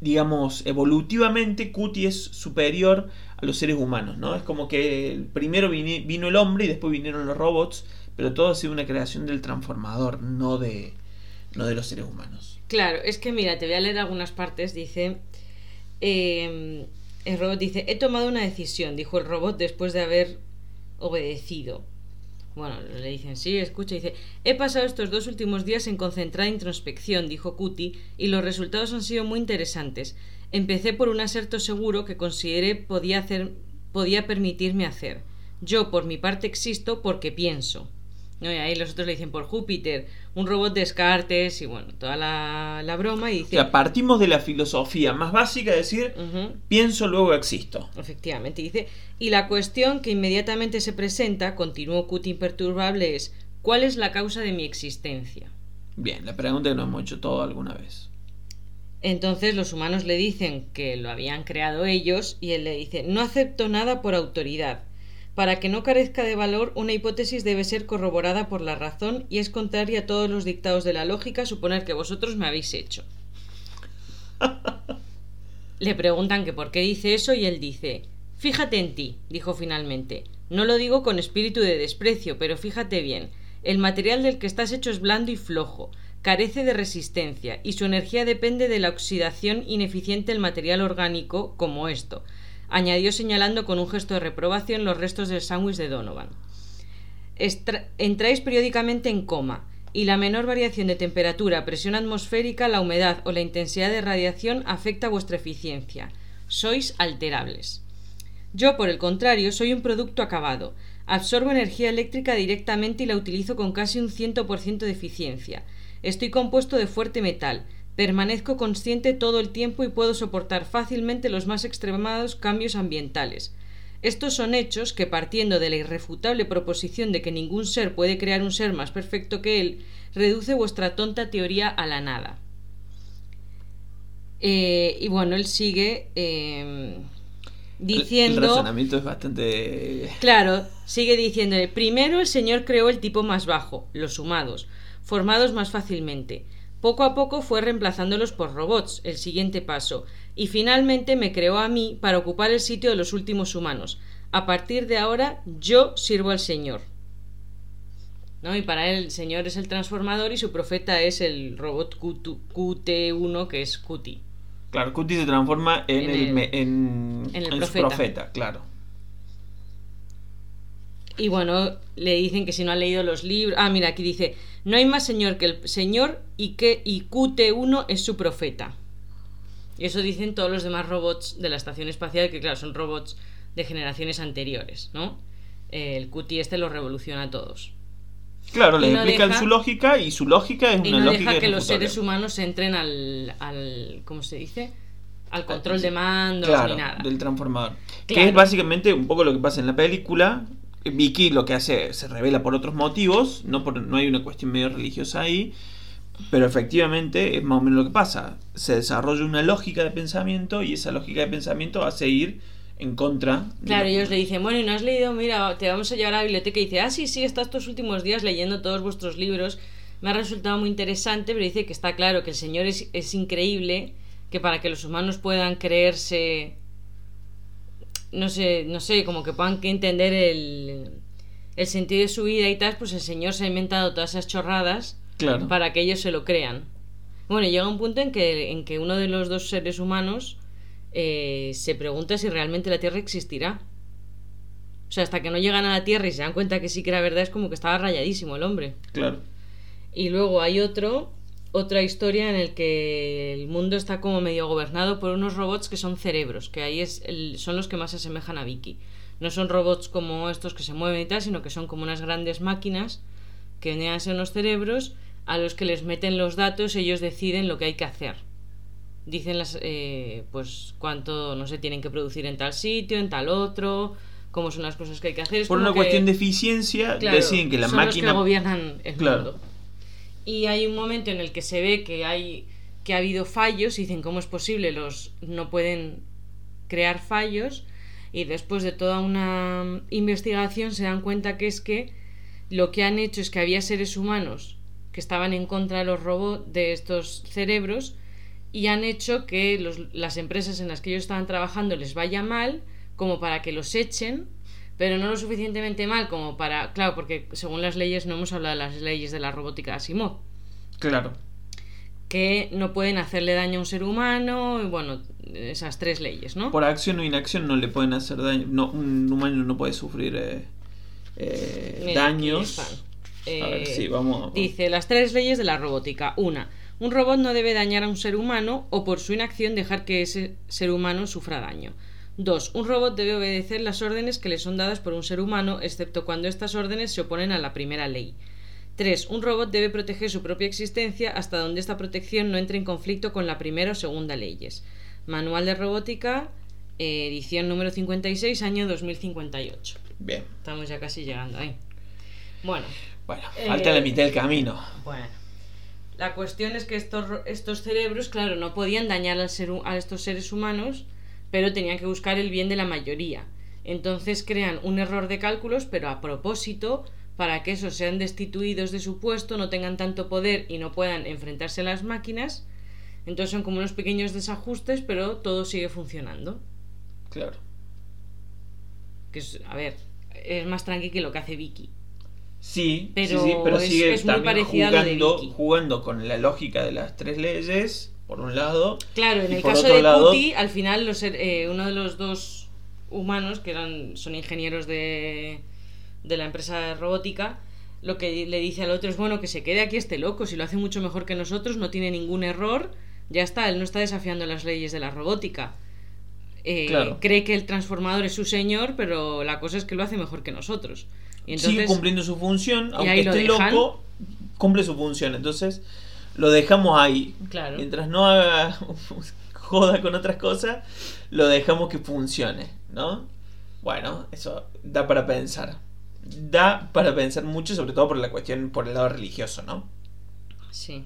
digamos, evolutivamente, Cuti es superior a los seres humanos, ¿no? Es como que primero vino el hombre y después vinieron los robots pero todo ha sido una creación del transformador, no de, no de los seres humanos. Claro, es que mira, te voy a leer algunas partes. Dice, em, el robot dice, he tomado una decisión, dijo el robot después de haber obedecido. Bueno, le dicen, sí, escucha, dice, he pasado estos dos últimos días en concentrada introspección, dijo Cuti, y los resultados han sido muy interesantes. Empecé por un aserto seguro que consideré podía, hacer, podía permitirme hacer. Yo, por mi parte, existo porque pienso. ¿No? Y ahí los otros le dicen por Júpiter, un robot Descartes y bueno, toda la, broma. Y dice, o sea, partimos de la filosofía más básica, de decir, pienso, luego existo. Efectivamente, dice, y la cuestión que inmediatamente se presenta, continuó Cut imperturbable, es, ¿cuál es la causa de mi existencia? Bien, la pregunta que nos hemos hecho todo alguna vez. Entonces los humanos le dicen que lo habían creado ellos y él le dice, no acepto nada por autoridad para que no carezca de valor, una hipótesis debe ser corroborada por la razón y es contraria a todos los dictados de la lógica suponer que vosotros me habéis hecho. Le preguntan que por qué dice eso y él dice Fíjate en ti, dijo finalmente. No lo digo con espíritu de desprecio, pero fíjate bien. El material del que estás hecho es blando y flojo, carece de resistencia, y su energía depende de la oxidación ineficiente del material orgánico, como esto, añadió señalando con un gesto de reprobación los restos del sándwich de Donovan. entráis periódicamente en coma, y la menor variación de temperatura, presión atmosférica, la humedad o la intensidad de radiación afecta vuestra eficiencia. Sois alterables. Yo, por el contrario, soy un producto acabado. Absorbo energía eléctrica directamente y la utilizo con casi un 100% de eficiencia. Estoy compuesto de fuerte metal, Permanezco consciente todo el tiempo y puedo soportar fácilmente los más extremados cambios ambientales. Estos son hechos que, partiendo de la irrefutable proposición de que ningún ser puede crear un ser más perfecto que él, reduce vuestra tonta teoría a la nada. Eh, y bueno, él sigue eh, diciendo... El razonamiento es bastante... Claro, sigue diciendo, primero el Señor creó el tipo más bajo, los humanos, formados más fácilmente. Poco a poco fue reemplazándolos por robots, el siguiente paso, y finalmente me creó a mí para ocupar el sitio de los últimos humanos. A partir de ahora yo sirvo al Señor. ¿No? Y para él el Señor es el transformador y su profeta es el robot QT1 que es Cuti. Claro, Cuti se transforma en, En el, en, en el profeta, claro. Y bueno, le dicen que si no ha leído los libros. Ah, mira, aquí dice: No hay más señor que el Señor y que y QT1 es su profeta. Y eso dicen todos los demás robots de la estación espacial, que claro, son robots de generaciones anteriores, ¿no? El QT este los revoluciona a todos. Claro, Y les no explican deja- su lógica y su lógica es Y una no lógica deja que los seres humanos entren al, al. ¿Cómo se dice? Al control de mandos Claro, ni nada. del transformador. Que es básicamente un poco lo que pasa en la película. Vicky lo que hace se revela por otros motivos, no, por, no hay una cuestión medio religiosa ahí, pero efectivamente es más o menos lo que pasa. Se desarrolla una lógica de pensamiento y esa lógica de pensamiento va a seguir en contra. de Claro, lo- ellos le dicen, bueno, ¿y no has leído? Mira, te vamos a llevar a la biblioteca. Y dice, ah, sí, sí, estado estos últimos días leyendo todos vuestros libros. Me ha resultado muy interesante, pero dice que está claro que el Señor es, es increíble, que para que los humanos puedan creerse, no sé, no sé, como que puedan que entender el, el sentido de su vida y tal, pues el Señor se ha inventado todas esas chorradas Claro. para que ellos se lo crean. Bueno, llega un punto en que, en que uno de los dos seres humanos eh, se pregunta si realmente la Tierra existirá. O sea, hasta que no llegan a la Tierra y se dan cuenta que sí que era verdad, es como que estaba rayadísimo el hombre. Claro. Y luego hay otro, otra historia en el que el mundo está como medio gobernado por unos robots que son cerebros, que ahí es el- son los que más se asemejan a Vicky. No son robots como estos que se mueven y tal, sino que son como unas grandes máquinas que venían a ser unos cerebros a los que les meten los datos, ellos deciden lo que hay que hacer. Dicen las, eh, pues cuánto, no sé, tienen que producir en tal sitio, en tal otro, cómo son las cosas que hay que hacer. Es Por una que- cuestión de eficiencia, Claro, deciden que la son máquina. los que gobiernan el Claro. mundo. Y hay un momento en el que se ve que hay que ha habido fallos y dicen cómo es posible los no pueden crear fallos. Y después de toda una investigación se dan cuenta que es que lo que han hecho es que había seres humanos que estaban en contra de los robots de estos cerebros y han hecho que los- las empresas en las que ellos estaban trabajando les vaya mal como para que los echen pero no lo suficientemente mal como para claro porque según las leyes no hemos hablado de las leyes de la robótica de Asimov Claro. que no pueden hacerle daño a un ser humano y bueno esas tres leyes no Por acción o inacción no le pueden hacer daño. No, un humano no puede sufrir eh, eh, Mira, daños. están. A ver, Eh, sí, vamos. Dice las tres leyes de la robótica. Una, un robot no debe dañar a un ser humano o por su inacción dejar que ese ser humano sufra daño. Dos, un robot debe obedecer las órdenes que le son dadas por un ser humano, excepto cuando estas órdenes se oponen a la primera ley. 3. Un robot debe proteger su propia existencia hasta donde esta protección no entre en conflicto con la primera o segunda leyes. Manual de Robótica, eh, edición número 56, año 2058. Bien. Estamos ya casi llegando ahí. Bueno, Bueno, Eh, falta la mitad del camino. bueno. La cuestión es que estos, estos cerebros, claro, no podían dañar al ser a estos seres humanos, pero tenían que buscar el bien de la mayoría. Entonces crean un error de cálculos, pero a propósito, para que esos sean destituidos de su puesto, no tengan tanto poder y no puedan enfrentarse a las máquinas. Entonces son como unos pequeños desajustes, pero todo sigue funcionando. Claro. Que es, a ver, es más tranqui que lo que hace Vicky. Sí, Pero sí, sí, pero es- sigue es muy también parecida a lo de jugando, Vicky. jugando con la lógica de las tres leyes, por un lado. Claro, en el caso de lado- Cutie, al final los, her- eh, uno de los dos humanos, que eran, son ingenieros de, de la empresa de robótica, lo que le dice al otro es, bueno, que se quede aquí este loco, si lo hace mucho mejor que nosotros, no tiene ningún error, ya está, él no está desafiando las leyes de la robótica. Eh, Claro. Cree que el transformador es su señor, pero la cosa es que lo hace mejor que nosotros. Y Sigue entonces, cumpliendo su función, aunque esté dejan. loco, cumple su función. Entonces, lo dejamos ahí. Claro. Mientras no haga joda con otras cosas, lo dejamos que funcione, ¿no? Bueno, eso da para pensar. Da para pensar mucho, sobre todo por la cuestión, por el lado religioso, ¿no? Sí.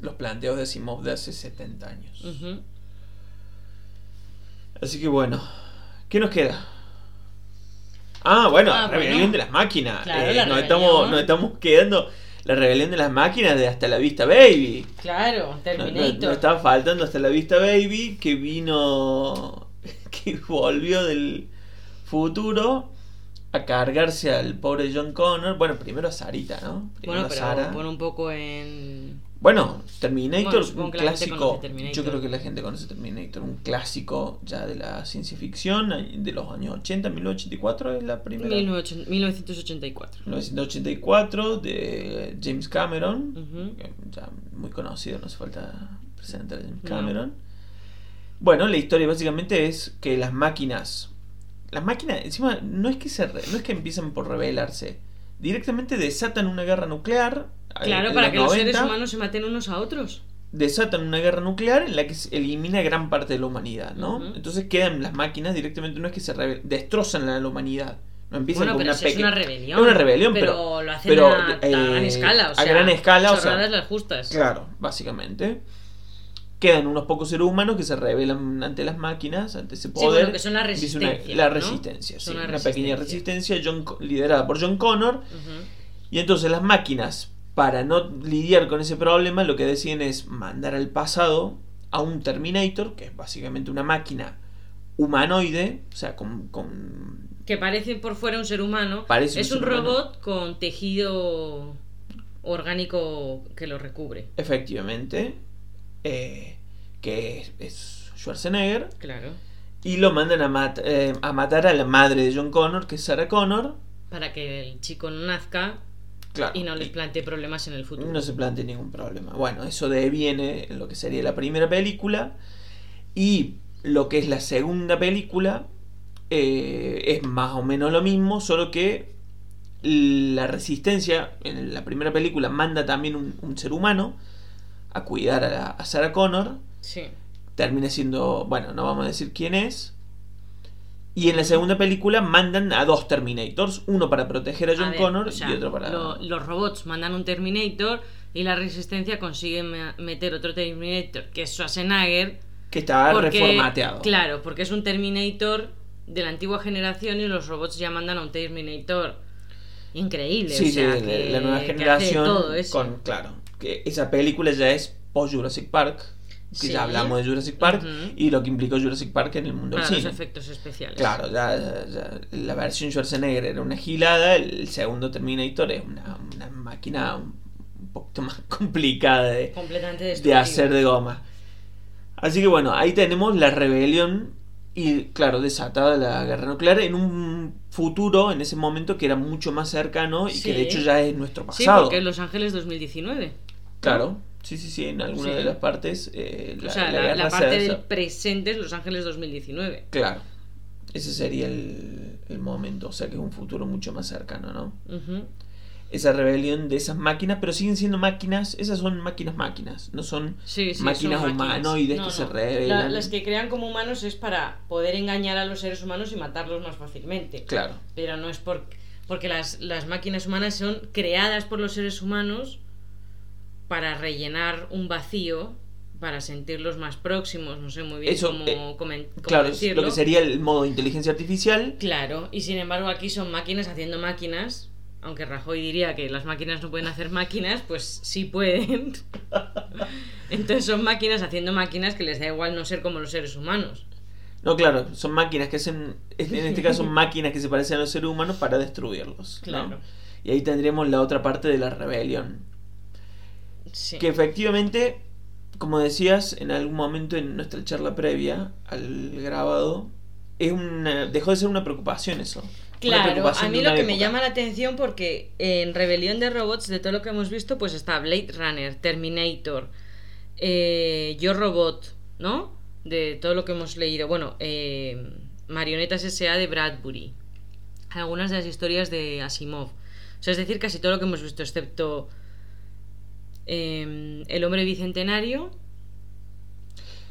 Los planteos de Simov de hace 70 años. Así que bueno, ¿qué nos queda? Ah, bueno, Ah, la bueno. de las máquinas. Claro, Eh, la nos, estamos, nos estamos quedando la rebelión de las máquinas de Hasta la Vista Baby. Claro, No- no- Terminator. Nos estaba faltando Hasta la Vista Baby, que vino, que volvió del futuro a cargarse al pobre John Connor. Bueno, primero a Sarita, ¿no? Primero bueno, pero Sarah. pone un poco en. Bueno, Terminator, Bueno, un clásico. Terminator. Yo creo que la gente conoce Terminator, un clásico ya de la ciencia ficción de los años 80, 1984 es la primera. 1980 1984. 1984 de James Cameron, ya muy conocido, no hace falta presentar a James No. Cameron. Bueno, la historia básicamente es que las máquinas, las máquinas encima no es que se no es que empiezan por rebelarse, directamente desatan una guerra nuclear. Eh, Claro, para que los 90, seres humanos se maten unos a otros. desatan una guerra nuclear en la que se elimina gran parte de la humanidad, ¿no? Entonces quedan las máquinas directamente, no es que se destrozan a la humanidad. No empiezan Bueno, con pero una si es una rebelión. Es una rebelión, pero, lo hacen pero, a, a eh, gran escala. O a sea, gran escala, o sea, las justas. Claro, básicamente. Quedan unos pocos seres humanos que se rebelan ante las máquinas, ante ese poder. bueno, que son la Empieza una- resistencia, la resistencia, sí, una pequeña resistencia. resistencia John liderada por John Connor. Y entonces las máquinas, para no lidiar con ese problema, lo que deciden es mandar al pasado a un Terminator, que es básicamente una máquina humanoide, o sea, con, con Que parece por fuera un ser humano. Parece es un humano. robot con tejido orgánico que lo recubre. efectivamente, eh, que es, es Schwarzenegger, Claro. y lo mandan a, mat- eh, a matar a la madre de John Connor, que es Sarah Connor. Para que el chico no nazca Claro, y no les plantee problemas en el futuro. no se plantea ningún problema. Bueno, eso deviene en lo que sería la primera película. Y lo que es la segunda película eh, es más o menos lo mismo, solo que la resistencia en la primera película manda también un, un ser humano a cuidar a, la- a Sarah Connor. Sí. Termina siendo, bueno, no vamos a decir quién es. Y en la segunda película mandan a dos Terminators, uno para proteger a John A ver, Connor o sea, y otro para... lo- los robots mandan un Terminator y la resistencia consigue me- meter otro Terminator que es Schwarzenegger. que está porque- reformateado. Claro, porque es un Terminator de la antigua generación y los robots ya mandan a un Terminator increíble. Sí, o sea, sí, que- la nueva que hace generación todo eso. con claro, que esa película ya es post Jurassic Park, que Sí. ya hablamos de Jurassic Park y lo que implicó Jurassic Park en el mundo para del los cine. efectos especiales. Claro, ya, ya- ya la versión Schwarzenegger era una gilada, el segundo Terminator es una, una máquina un, poquito más complicada de, de hacer de goma. Así que bueno, ahí tenemos la rebelión y claro, desatada la guerra nuclear en un futuro, en ese momento, que era mucho más cercano y Sí. que de hecho ya es nuestro Sí, pasado. porque es Los Ángeles 2019. Claro, sí, sí, sí, en alguna Sí. de las partes. eh, o sea, la, la parte del presente es Los Ángeles 2019. Claro, ese sería el, el momento, o sea que es un futuro mucho más cercano, ¿no? Esa rebelión de esas máquinas, pero siguen siendo máquinas, esas son máquinas máquinas, no son Sí, sí, máquinas son humanoides No, que se rebelan. La- las que crean como humanos es para poder engañar a los seres humanos y matarlos más fácilmente. Claro, Pero no es por, porque las, las máquinas humanas son creadas por los seres humanos para rellenar un vacío, para sentirlos más próximos, no sé muy bien Eso, cómo, eh, comen- cómo claro, decirlo. lo que sería el modo de inteligencia artificial. Claro, y sin embargo aquí son máquinas haciendo máquinas. Aunque Rajoy diría que las máquinas no pueden hacer máquinas, pues sí pueden. Entonces son máquinas haciendo máquinas que les da igual no ser como los seres humanos. No, claro, son máquinas que hacen, en este caso son máquinas que se parecen a los seres humanos para destruirlos. ¿no? Claro. Y ahí tendríamos la otra parte de la rebelión. Sí. Que efectivamente, como decías en algún momento en nuestra charla previa al grabado, es una, dejó de ser una preocupación eso. Claro, a mí lo que me llama la atención porque en Rebelión de Robots, de todo lo que hemos visto, pues está Blade Runner, Terminator, eh, Yo Robot, ¿no? De todo lo que hemos leído. Bueno, eh, Marionetas S.A. de Bradbury. Algunas de las historias de Asimov. O sea, es decir, casi todo lo que hemos visto, excepto eh, El hombre bicentenario.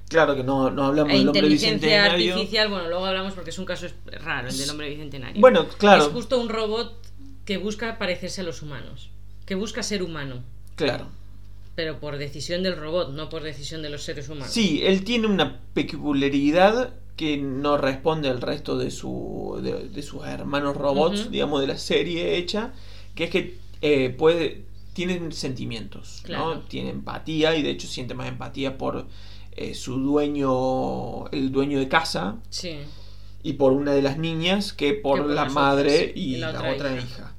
Claro que no, no hablamos E del hombre inteligencia bicentenario. artificial, bueno, luego hablamos porque es un caso raro, el del hombre bicentenario. Bueno, claro. Es justo un robot que busca parecerse a los humanos, que busca ser humano, Claro. pero por decisión del robot, no por decisión de los seres humanos. Sí, él tiene una peculiaridad que no responde al resto de, su, de, de sus hermanos robots, digamos, de la serie hecha, que es que eh, puede, tienen sentimientos, Claro. ¿no? Tiene empatía y de hecho siente más empatía por eh, su dueño, el dueño de casa, Sí. y por una de las niñas que por, la madre y, y la la, otra hija. hija.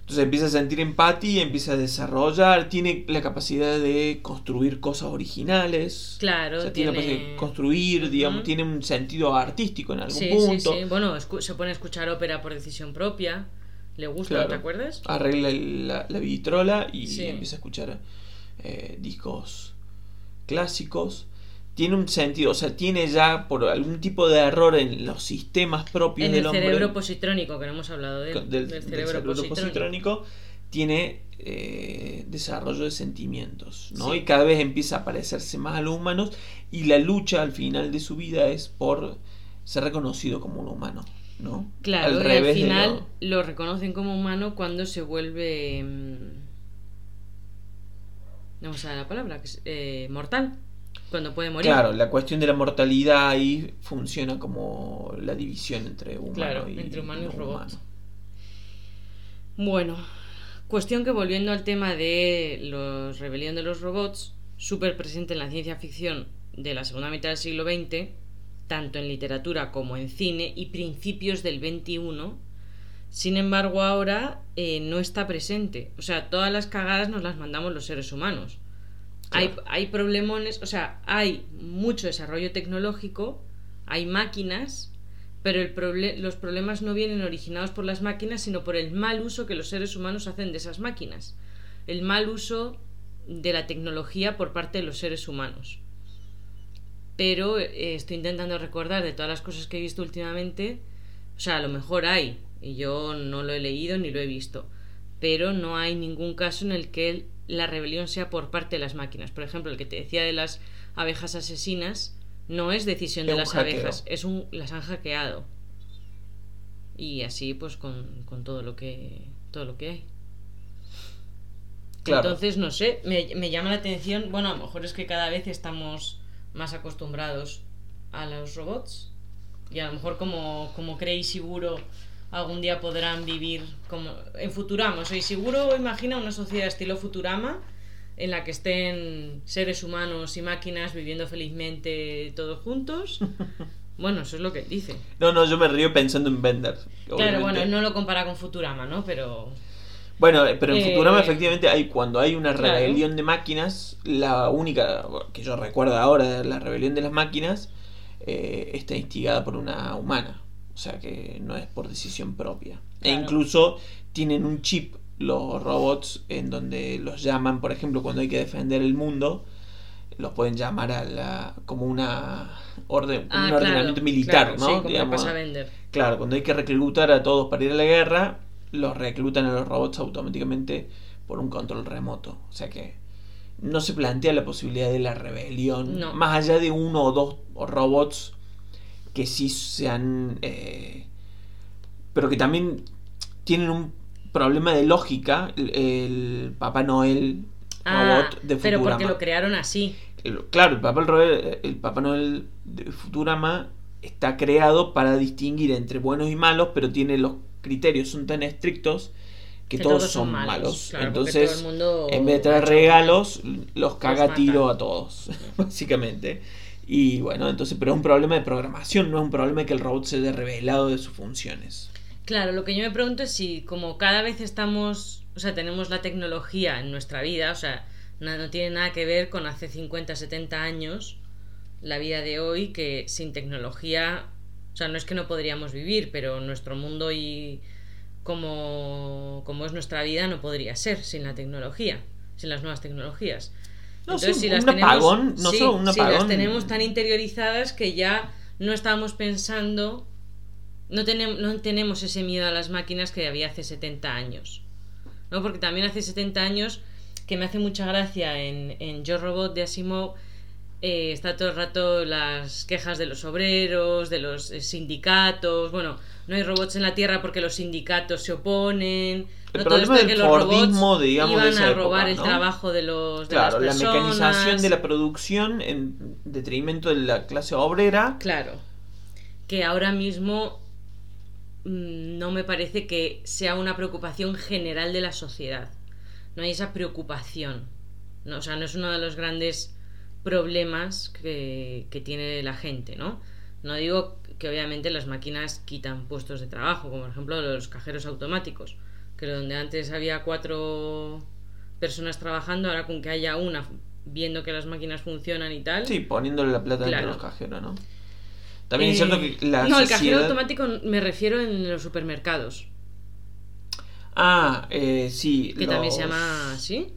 Entonces empieza a sentir empatía, empieza a desarrollar, tiene la capacidad de construir cosas originales. Claro, O sea, tiene la tiene- capacidad de construir, digamos, tiene un sentido artístico en algún Sí, punto. sí, sí. Bueno, se pone a escuchar ópera por decisión propia. Le gusta, Claro. ¿te acuerdas? Arregla el- la, la vitrola y Sí. empieza a escuchar eh, discos clásicos. Tiene un sentido, o sea, tiene ya por algún tipo de error en los sistemas propios En del el hombre. cerebro positrónico, que no hemos hablado de él, del, del, del cerebro, cerebro positrónico. positrónico, tiene eh, desarrollo de sentimientos, ¿no? Sí. Y cada vez empieza a parecerse más a los humanos y la lucha al final de su vida es por ser reconocido como un humano, ¿no? Claro, y al final lo- lo... reconocen como humano cuando se vuelve. mm, No me sale la palabra, eh, mortal. Cuando puede morir. Claro, la cuestión de la mortalidad ahí funciona como la división entre humano Claro, y entre humano y robot. humano. Bueno, cuestión que volviendo al tema de la rebelión de los robots, súper presente en la ciencia ficción de la segunda mitad del siglo XX, tanto en literatura como en cine y principios del XXI, sin embargo ahora eh, no está presente. O sea, todas las cagadas nos las mandamos los seres humanos. Hay, hay problemones, o sea, hay mucho desarrollo tecnológico, hay máquinas, pero el proble- los problemas no vienen originados por las máquinas, sino por el mal uso que los seres humanos hacen de esas máquinas. El mal uso de la tecnología por parte de los seres humanos. Pero eh, estoy intentando recordar de todas las cosas que he visto últimamente, o sea, a lo mejor hay, y yo no lo he leído ni lo he visto, pero no hay ningún caso en el que el- la rebelión sea por parte de las máquinas. Por ejemplo, el que te decía de las abejas asesinas no es decisión Es de las hackeo. abejas, es un las han hackeado. Y así pues con, con todo lo que todo lo que hay. Claro. Entonces, no sé, me, me llama la atención, bueno, a lo mejor es que cada vez estamos más acostumbrados a los robots y a lo mejor como, como cree seguro algún día podrán vivir como en Futurama. Soy seguro, imagina una sociedad estilo Futurama en la que estén seres humanos y máquinas viviendo felizmente todos juntos. Bueno, eso es lo que dice. No, no, yo me río pensando en Bender. Claro, obviamente. bueno, él no lo compara con Futurama, ¿no? Pero Bueno, eh, pero en Eh, Futurama efectivamente hay cuando hay una claro. rebelión de máquinas, la única que yo recuerdo ahora, la rebelión de las máquinas, eh, está instigada por una humana. O sea que no es por decisión propia. E incluso tienen un chip los robots en donde los llaman, por ejemplo, cuando hay que defender el mundo, los pueden llamar a la, como una orden, Ah, un claro, ordenamiento militar, ¿no? Sí, como le Digamos, pasa a Bender. Claro, cuando hay que reclutar a todos para ir a la guerra, los reclutan a los robots automáticamente por un control remoto. O sea que no se plantea la posibilidad de la rebelión, No. más allá de uno o dos robots que sí sean... eh, pero que también tienen un problema de lógica, el, el Papá Noel Ah, robot de pero Futurama. porque lo crearon así. Claro, el Papá el Papá Noel de Futurama está creado para distinguir entre buenos y malos, pero tiene los criterios son tan estrictos que, todos, son malos. claro, Entonces, mundo en vez de traer regalos, los caga a mata. tiro a todos, básicamente. Y bueno, entonces, pero es un problema de programación, no es un problema de que el robot se haya revelado de sus funciones. Claro, lo que yo me pregunto es si como cada vez estamos, o sea, tenemos la tecnología en nuestra vida, o sea, no, no tiene nada que ver con hace 50, 70 años, la vida de hoy, que sin tecnología, o sea, no es que no podríamos vivir, pero nuestro mundo y como, como es nuestra vida no podría ser sin la tecnología, sin las nuevas tecnologías. No, sí, un apagón, no sí, solo un sí, las apagón. tenemos tan interiorizadas que ya no estamos pensando no, tenemos, no tenemos ese miedo a las máquinas que había hace 70 años. ¿no? Porque también hace 70 años que me hace mucha gracia en, en Yo Robot de Asimov. Eh, está todo el rato las quejas de los obreros, de los eh, sindicatos. Bueno, no hay robots en la Tierra porque los sindicatos se oponen. El ¿no? Todo esto de del que los robots digamos, de iban esa a época, robar el trabajo de los de Claro, la las personas. mecanización de la producción en detrimento de la clase obrera. Claro. Que ahora mismo mm, no me parece que sea una preocupación general de la sociedad. No hay esa preocupación. No, o sea, no es uno de los grandes problemas que, que tiene la gente, ¿no? No digo que obviamente las máquinas quitan puestos de trabajo, como por ejemplo los cajeros automáticos, que donde antes había cuatro personas trabajando, ahora con que haya una viendo que las máquinas funcionan y tal. Sí, poniéndole la plata dentro de Claro. los cajeros, ¿no? También es Eh, cierto que la no, el cajero automático me refiero en los supermercados, Ah, eh, sí. que también se llama así.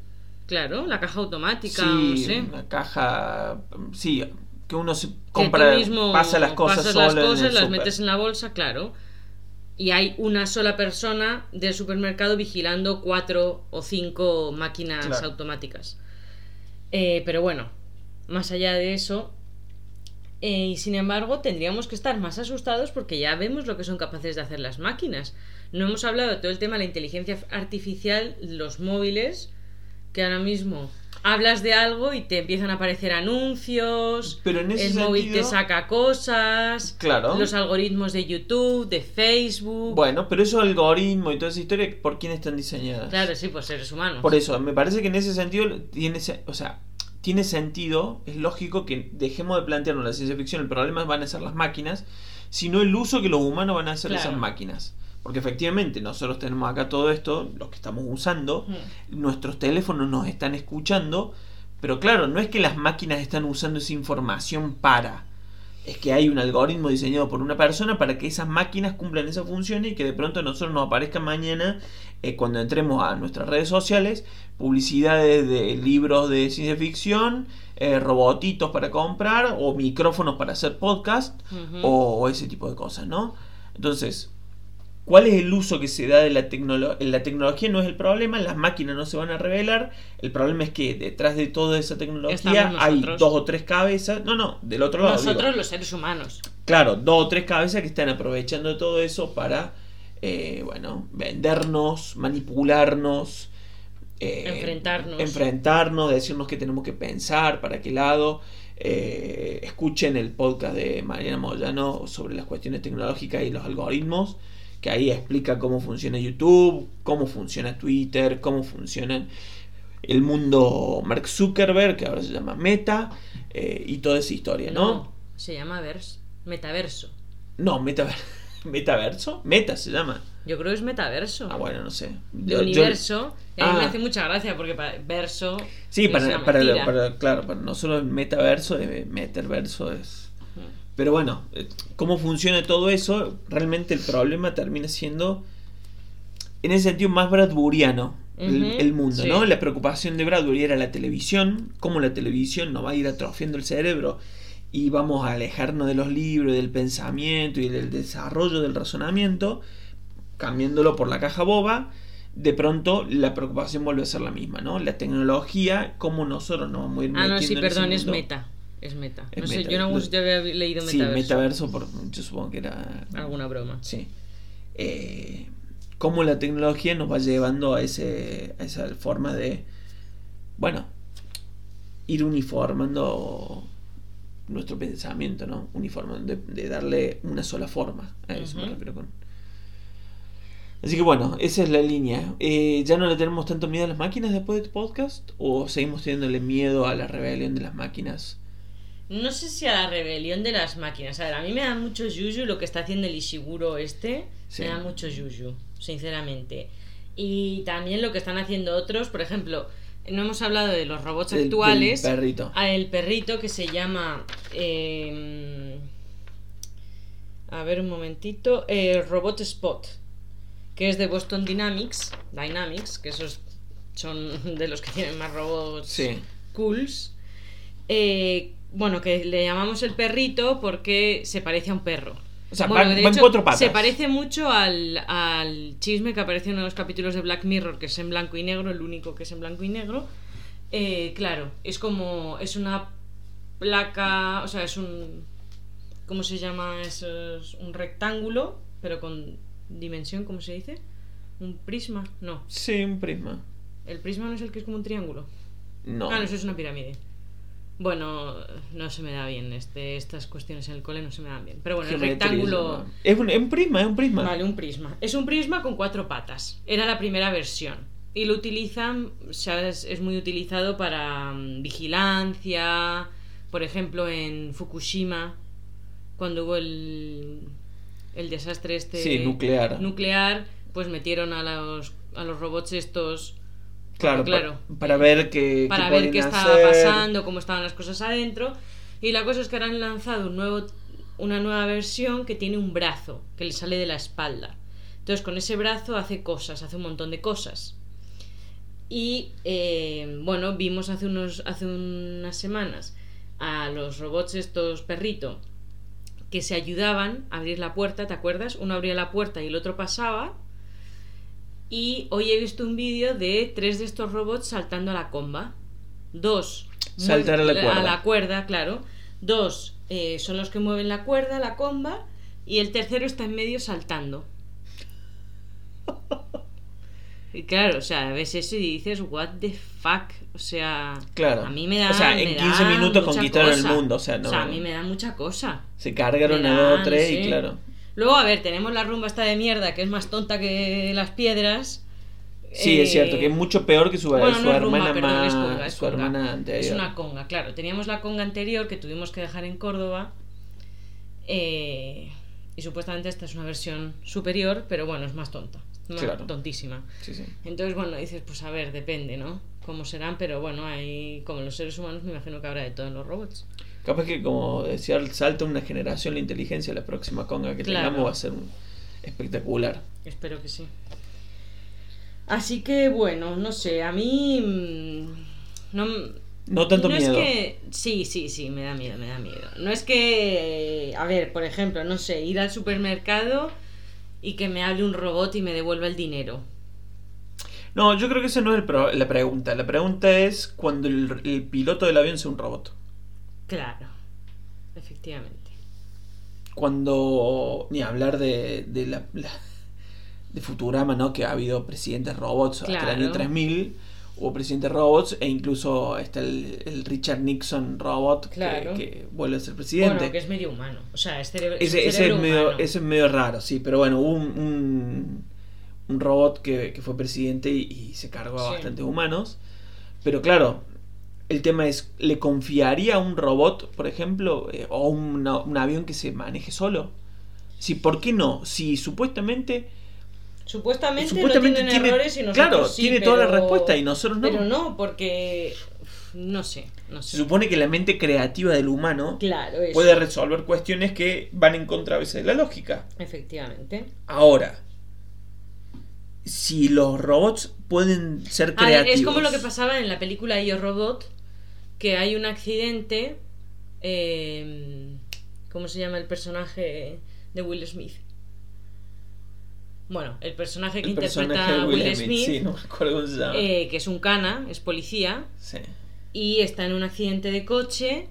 Claro, la caja automática, Sí, no sé. una caja. Sí, que uno se compra, mismo pasa las cosas pasas las en el cosas, las metes en la bolsa, claro. Y hay una sola persona del supermercado vigilando cuatro o cinco máquinas Claro. automáticas. Eh, pero bueno, más allá de eso, eh, y sin embargo, tendríamos que estar más asustados porque ya vemos lo que son capaces de hacer las máquinas. No hemos hablado de todo el tema de la inteligencia artificial, los móviles, que ahora mismo hablas de algo y te empiezan a aparecer anuncios, Pero en ese el móvil te saca cosas, Claro. los algoritmos de YouTube, de Facebook. Bueno, pero esos algoritmos y toda esa historia, ¿por quién están diseñadas? Claro, sí, por seres humanos. Por eso, me parece que en ese sentido tiene, o sea, tiene sentido, es lógico que dejemos de plantearnos la ciencia ficción, el problema van a ser las máquinas, sino el uso que los humanos van a hacer de Claro. esas máquinas. Porque efectivamente nosotros tenemos acá todo esto, los que estamos usando, Mm. nuestros teléfonos nos están escuchando, pero claro, no es que las máquinas están usando esa información para, es que hay un algoritmo diseñado por una persona para que esas máquinas cumplan esa función y que de pronto a nosotros nos aparezca mañana, eh, cuando entremos a nuestras redes sociales, publicidades de libros de ciencia ficción, eh, robotitos para comprar o micrófonos para hacer podcast o ese tipo de cosas, ¿no? Entonces, ¿cuál es el uso que se da de la tecnología? La tecnología no es el problema, las máquinas no se van a revelar, el problema es que detrás de toda esa tecnología hay dos o tres cabezas, no, no, del otro lado. Nosotros los seres humanos. Claro, dos o tres cabezas que están aprovechando todo eso para, eh, bueno, vendernos, manipularnos. eh, Enfrentarnos. Enfrentarnos, decirnos que tenemos que pensar, para qué lado. Eh, escuchen el podcast de Mariana Moyano sobre las cuestiones tecnológicas y los algoritmos, que ahí explica cómo funciona YouTube, cómo funciona Twitter, cómo funciona el mundo Mark Zuckerberg, que ahora se llama Meta, eh, y toda esa historia, ¿no? se llama vers metaverso. No, metaver- metaverso. Meta se llama. Yo creo que es metaverso. Ah, bueno, no sé. de Yo- yo- universo. a mí me Ah. hace mucha gracia porque para verso. sí, para, para, para- claro, para nosotros el metaverso, eh, metaverso es. Pero bueno, eh, cómo funciona todo eso, realmente el problema termina siendo, en ese sentido, más bradburiano el, mundo, sí. ¿no? La preocupación de Bradbury era la televisión, cómo la televisión nos va a ir atrofiando el cerebro y vamos a alejarnos de los libros, del pensamiento y del desarrollo del razonamiento, cambiándolo por la caja boba. De pronto la preocupación vuelve a ser la misma, ¿no? La tecnología, cómo nosotros nos vamos a ir Ah, no, sí, perdón, es meta. Es meta. Es no sé, yo en algún sitio había leído Sí, metaverso. metaverso, por, yo supongo que era. Alguna broma. Sí. Eh, cómo la tecnología nos va llevando a, ese, a esa forma de. Bueno, ir uniformando nuestro pensamiento, ¿no? Uniformando, de, de darle una sola forma. A eso me refiero con. Así que bueno, esa es la línea. Eh, ¿Ya no le tenemos tanto miedo a las máquinas después de este podcast? ¿O seguimos teniéndole miedo a la rebelión de las máquinas? No sé si a la rebelión de las máquinas. A ver, a mí me da mucho yuyu lo que está haciendo el Ishiguro este. Sí. Me da mucho yuyu, sinceramente. Y también lo que están haciendo otros, por ejemplo, no hemos hablado de los robots actuales. perrito. A el perrito que se llama. eh, a ver un momentito. eh, Robot Spot. Que es de Boston Dynamics. Dynamics, que esos son de los que tienen más robots Sí. cools. Eh, bueno, que le llamamos el perrito porque se parece a un perro. O sea, Bueno, van, de van hecho, cuatro patas. Se parece mucho al, al chisme que aparece en uno de los capítulos de Black Mirror, que es en blanco y negro, el único que es en blanco y negro. Eh, claro, es como. Es una placa. O sea, es un. ¿Cómo se llama? Es un rectángulo, pero con dimensión, ¿cómo se dice? ¿Un prisma? No. Sí, un prisma. ¿El prisma no es el que es como un triángulo? No. Ah, no, eso es una pirámide. Bueno, no se me da bien. Este, estas cuestiones en el cole no se me dan bien. Pero bueno, el rectángulo. ¿no? Es un, es un prisma, es un prisma. Vale, un prisma. Es un prisma con cuatro patas. Era la primera versión. Y lo utilizan, o sea, es, muy utilizado para mm, vigilancia. Por ejemplo, en Fukushima, cuando hubo el, el desastre este Sí, nuclear. nuclear, pues metieron a los, a los robots estos Claro, claro. pa- para ver qué, para ver qué estaba hacer. pasando, cómo estaban las cosas adentro. Y la cosa es que ahora han lanzado un nuevo, una nueva versión que tiene un brazo que le sale de la espalda. Entonces con ese brazo hace cosas, hace un montón de cosas. Y eh, bueno, vimos hace, unos, hace unas semanas a los robots estos perrito que se ayudaban a abrir la puerta, ¿te acuerdas? Uno abría la puerta y el otro pasaba. Y hoy he visto un vídeo de tres de estos robots saltando a la comba. Dos. Saltar a la cuerda. A la cuerda, claro. Dos eh, son los que mueven la cuerda, la comba. Y el tercero está en medio saltando. Y claro, o sea, ves eso y dices, what the fuck. O sea, Claro. a mí me da. O sea, en me 15 da minutos conquistaron el cosa. mundo, o sea, no- a mí me da mucha cosa. Se cargaron a dos o no tres y claro. Luego, a ver, tenemos la rumba esta de mierda que es más tonta que las piedras. Sí, es Eh, cierto, que es mucho peor que su, bueno, su no es rumba, hermana perdón, más. es conga, es su conga. hermana anterior. Es una conga, claro. Teníamos la conga anterior que tuvimos que dejar en Córdoba. eh, y supuestamente esta es una versión superior, pero bueno, es más tonta. Más Claro. tontísima. Sí, sí. Entonces, bueno, dices, pues a ver, depende, ¿no? Cómo serán, pero bueno, hay, como los seres humanos, me imagino que habrá de todo en los robots. Capaz que, como decía, salta una generación la inteligencia, la próxima conga que Claro. tengamos va a ser un- espectacular. Espero que sí. Así que bueno, no sé, a mí mm, no No tanto no miedo. es que sí, sí, sí, me da miedo, me da miedo. No es que a ver, por ejemplo, no sé, ir al supermercado y que me hable un robot y me devuelva el dinero. No, yo creo que esa no es el pro- la pregunta. La pregunta es cuando el, el piloto del avión sea un robot. Claro. Efectivamente. Cuando. Ni hablar de, de la, la- de Futurama, ¿no? Que ha habido presidentes robots hasta el Claro. año 3000. Hubo presidentes robots e incluso está el, el Richard Nixon robot que- Claro. que, vuelve a ser presidente. Bueno, que es medio humano, o sea, es cerebro, es Ese, es medio, ese es medio raro, sí, pero bueno, hubo un, un, un robot que, que fue presidente y, y se cargó a Sí. bastantes humanos. Pero claro, el tema es, ¿le confiaría a un robot, por ejemplo, eh, o una- un avión que se maneje solo? Sí, ¿por qué no? Si supuestamente... Supuestamente, Supuestamente no tienen tiene- errores y nosotros claro, sí, tiene toda la pero- respuesta y nosotros no. Pero no, porque no sé, no Se sé. supone que la mente creativa del humano Claro, eso. puede resolver cuestiones que van en contra a veces de la lógica. Efectivamente. Ahora, si los robots pueden ser A ver, creativos. es como lo que pasaba en la película Yo Robot, que hay un accidente. eh, ¿Cómo se llama el personaje de Will Smith? Bueno, el personaje que el personaje interpreta a Will Will Smith, Smith, sí, no me acuerdo cómo se llama. eh, que es un cana, es policía, Sí. y está en un accidente de coche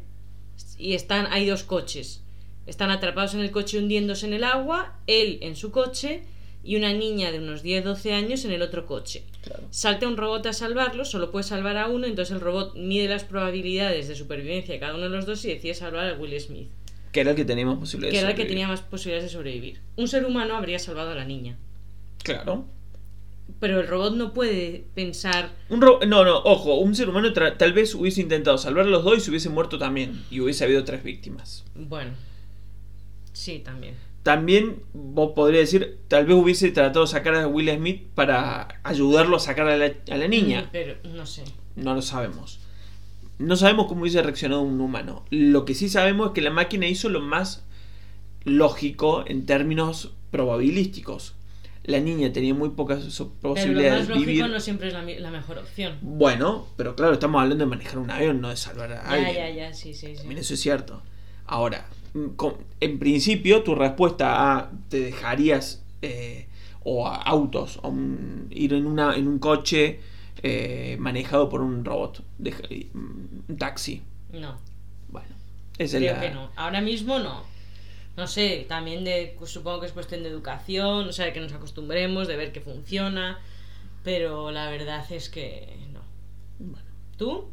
y están hay dos coches están atrapados en el coche hundiéndose en el agua él en su coche y una niña de unos 10-12 años en el otro coche Claro. salta un robot a salvarlo solo puede salvar a uno entonces el robot mide las probabilidades de supervivencia de cada uno de los dos y decide salvar a Will Smith Que era el que teníamos posibilidades que era el que tenía más posibilidades de sobrevivir un ser humano habría salvado a la niña Claro. pero el robot no puede pensar Un ro- no, no, ojo, un ser humano tal vez hubiese intentado salvar a los dos y se hubiese muerto también. Y hubiese habido tres víctimas. bueno sí también También vos podrías decir, tal vez hubiese tratado de sacar a Will Smith para ayudarlo a sacar a la, a la niña. Mm, pero no sé No lo sabemos. No sabemos cómo hubiese reaccionado un humano. Lo que sí sabemos es que la máquina hizo lo más lógico en términos probabilísticos. La niña tenía muy pocas Pero lo posibilidades más de lógico no siempre es la, mejor opción. Bueno, pero claro, estamos hablando de manejar un avión, no de salvar a Ya, alguien. ya, ya, sí, sí, sí. También eso es cierto. Ahora, en principio, tu respuesta a te dejarías eh, o a autos, o un- ir en, una, en un coche eh, manejado por un robot, deja- mm, un taxi. No, Bueno, esa es la- que no. Ahora mismo no. No sé, también de, pues, supongo que es cuestión de educación, o sea, de que nos acostumbremos, de ver que funciona, pero la verdad es que no. Bueno. ¿Tú?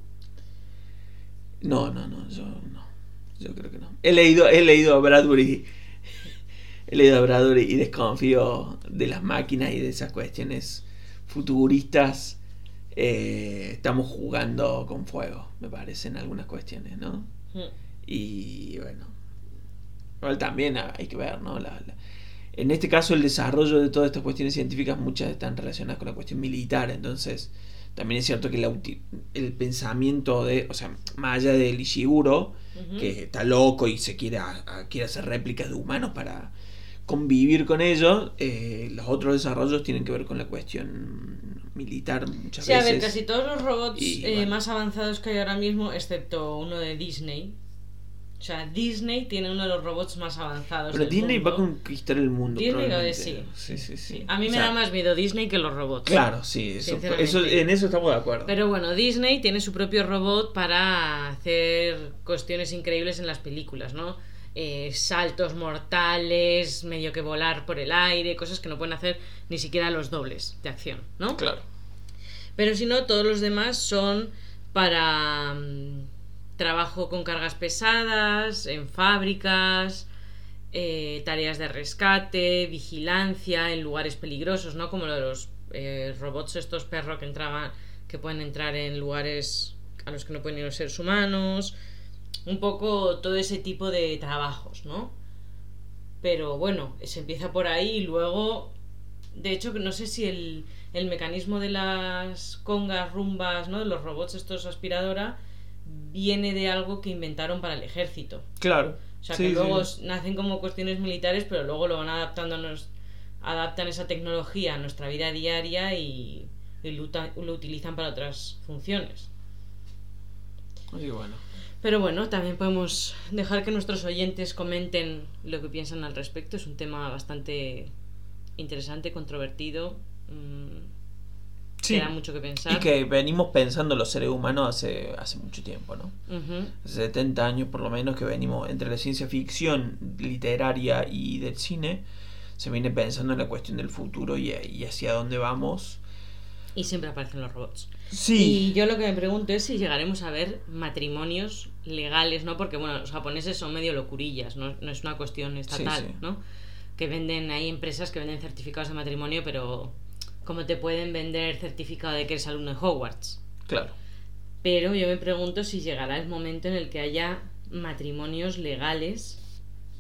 No, no, no, yo no. Yo creo que no. He leído, he leído a Bradbury. He leído a Bradbury y desconfío de las máquinas y de esas cuestiones futuristas. Eh, estamos jugando con fuego, me parece, en algunas cuestiones, ¿no? Mm. Y bueno. Igual también hay que ver, ¿no? La- la- en este caso, el desarrollo de todas estas cuestiones científicas, muchas están relacionadas con la cuestión militar. Entonces, también es cierto que la el pensamiento de, o sea, más allá del Ishiguro, Que está loco y se quiere, a- a- quiere hacer réplicas de humanos para convivir con ellos, eh, los otros desarrollos tienen que ver con la cuestión militar muchas Sí, a veces. ver, casi todos los robots Y, eh, bueno. más avanzados que hay ahora mismo, excepto uno de Disney. O sea, Disney tiene uno de los robots más avanzados. Pero del Disney va a conquistar el mundo. Disney lo es, sí. Sí, sí, sí. A mí O me da más miedo Disney que los robots. Claro, sí, eso- en eso estamos de acuerdo. Pero bueno, Disney tiene su propio robot para hacer cuestiones increíbles en las películas, ¿no? Eh, saltos mortales, medio que volar por el aire, cosas que no pueden hacer ni siquiera los dobles de acción, ¿no? Claro. Pero si no, todos los demás son para mm, trabajo con cargas pesadas, en fábricas, eh, tareas de rescate, vigilancia en lugares peligrosos, ¿no? Como lo de los eh, robots estos perros que entraban, que pueden entrar en lugares a los que no pueden ir los seres humanos. Un poco todo ese tipo de trabajos, ¿no? Pero bueno, se empieza por ahí y luego de hecho, no sé si el, el mecanismo de las congas, rumbas, ¿no? De los robots estos aspiradora viene de algo que inventaron para el ejército. Claro. O sea, Sí, que luego sí. nacen como cuestiones militares, pero luego lo van adaptando a nos, adaptan esa tecnología a nuestra vida diaria y, y lo, utilizan para otras funciones. Bueno. Pero bueno, también podemos dejar que nuestros oyentes comenten lo que piensan al respecto. Es un tema bastante interesante, controvertido. mm, Sí. Mucho que pensar. Y que venimos pensando los seres humanos hace, hace mucho tiempo, ¿no? Ujú. Hace 70 años por lo menos que venimos entre la ciencia ficción literaria y del cine, se viene pensando en la cuestión del futuro y, y hacia dónde vamos. Y siempre aparecen los robots. Sí, Y yo lo que me pregunto es si llegaremos a ver matrimonios legales, ¿no? Porque, bueno, los japoneses son medio locurillas, no, no es una cuestión estatal, sí. ¿no? Que venden, hay empresas que venden certificados de matrimonio, pero como te pueden vender certificado de que eres alumno de Hogwarts. claro. Pero yo me pregunto si llegará el momento en el que haya matrimonios legales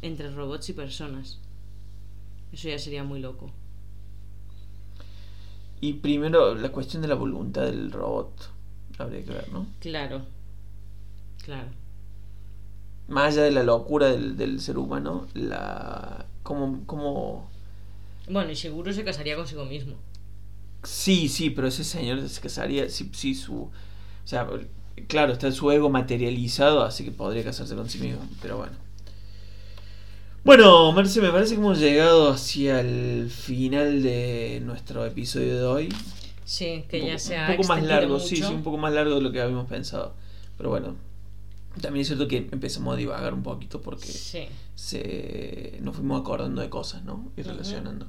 entre robots y personas. Eso ya sería muy loco. Y primero la cuestión de la voluntad del robot. Habría que ver, ¿no? Claro. Claro. Más allá de la locura del, del ser humano, la... ¿Cómo, cómo... Bueno, y seguro se casaría consigo mismo. Sí, sí, pero ese señor se casaría, sí, sí, su... O sea, claro, está su ego materializado, así que podría casarse con sí mismo, pero bueno. Bueno, Merce, me parece que hemos llegado hacia el final de nuestro episodio de hoy. Sí, que ya poco, se ha un poco más largo, sí, mucho. sí, un poco más largo de lo que habíamos pensado. Pero bueno, también es cierto que empezamos a divagar un poquito porque Sí. se nos fuimos acordando de cosas, ¿no? Y relacionando.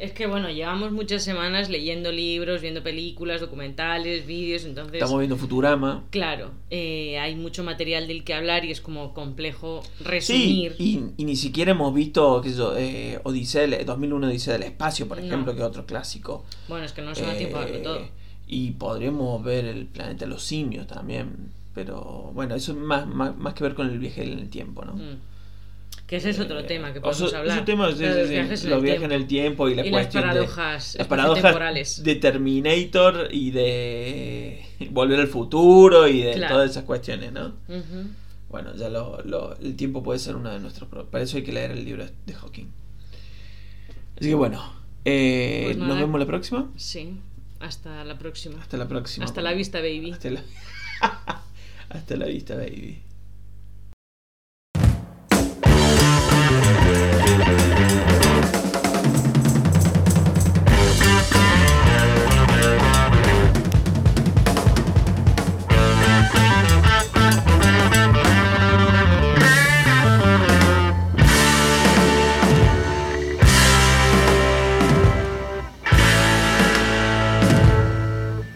Es que bueno, llevamos muchas semanas leyendo libros, viendo películas, documentales, vídeos, entonces... Estamos viendo Futurama. Claro, eh, hay mucho material del que hablar y es como complejo Sí, resumir. y, y ni siquiera hemos visto, qué sé yo, eh, Odisea, del- 2001 Odisea del Espacio, por No. ejemplo, que es otro clásico. Bueno, es que no se da tiempo a verlo Eh, todo. Y podremos ver el planeta de los simios también. Pero bueno, eso es más, más, más que ver con el viaje en el tiempo, ¿no? Mm. Que ese es otro Eh, tema que o podemos sea, hablar. ese tema, sí, de sí, los viajes en los el viajes en el tiempo y la Y las cuestión de- paradojas las paradojas espaciotemporales. de Terminator y de Volver al futuro y de Claro. todas esas cuestiones, ¿no? Ujú. Bueno, ya lo, lo- el tiempo puede ser uno de nuestros... Para eso hay que leer el libro de Hawking. Así que bueno, eh, Pues nos nada. vemos la próxima. Sí, hasta la próxima. Hasta la próxima. Hasta la vista, baby. Hasta la, Hasta la vista, baby. Thank you.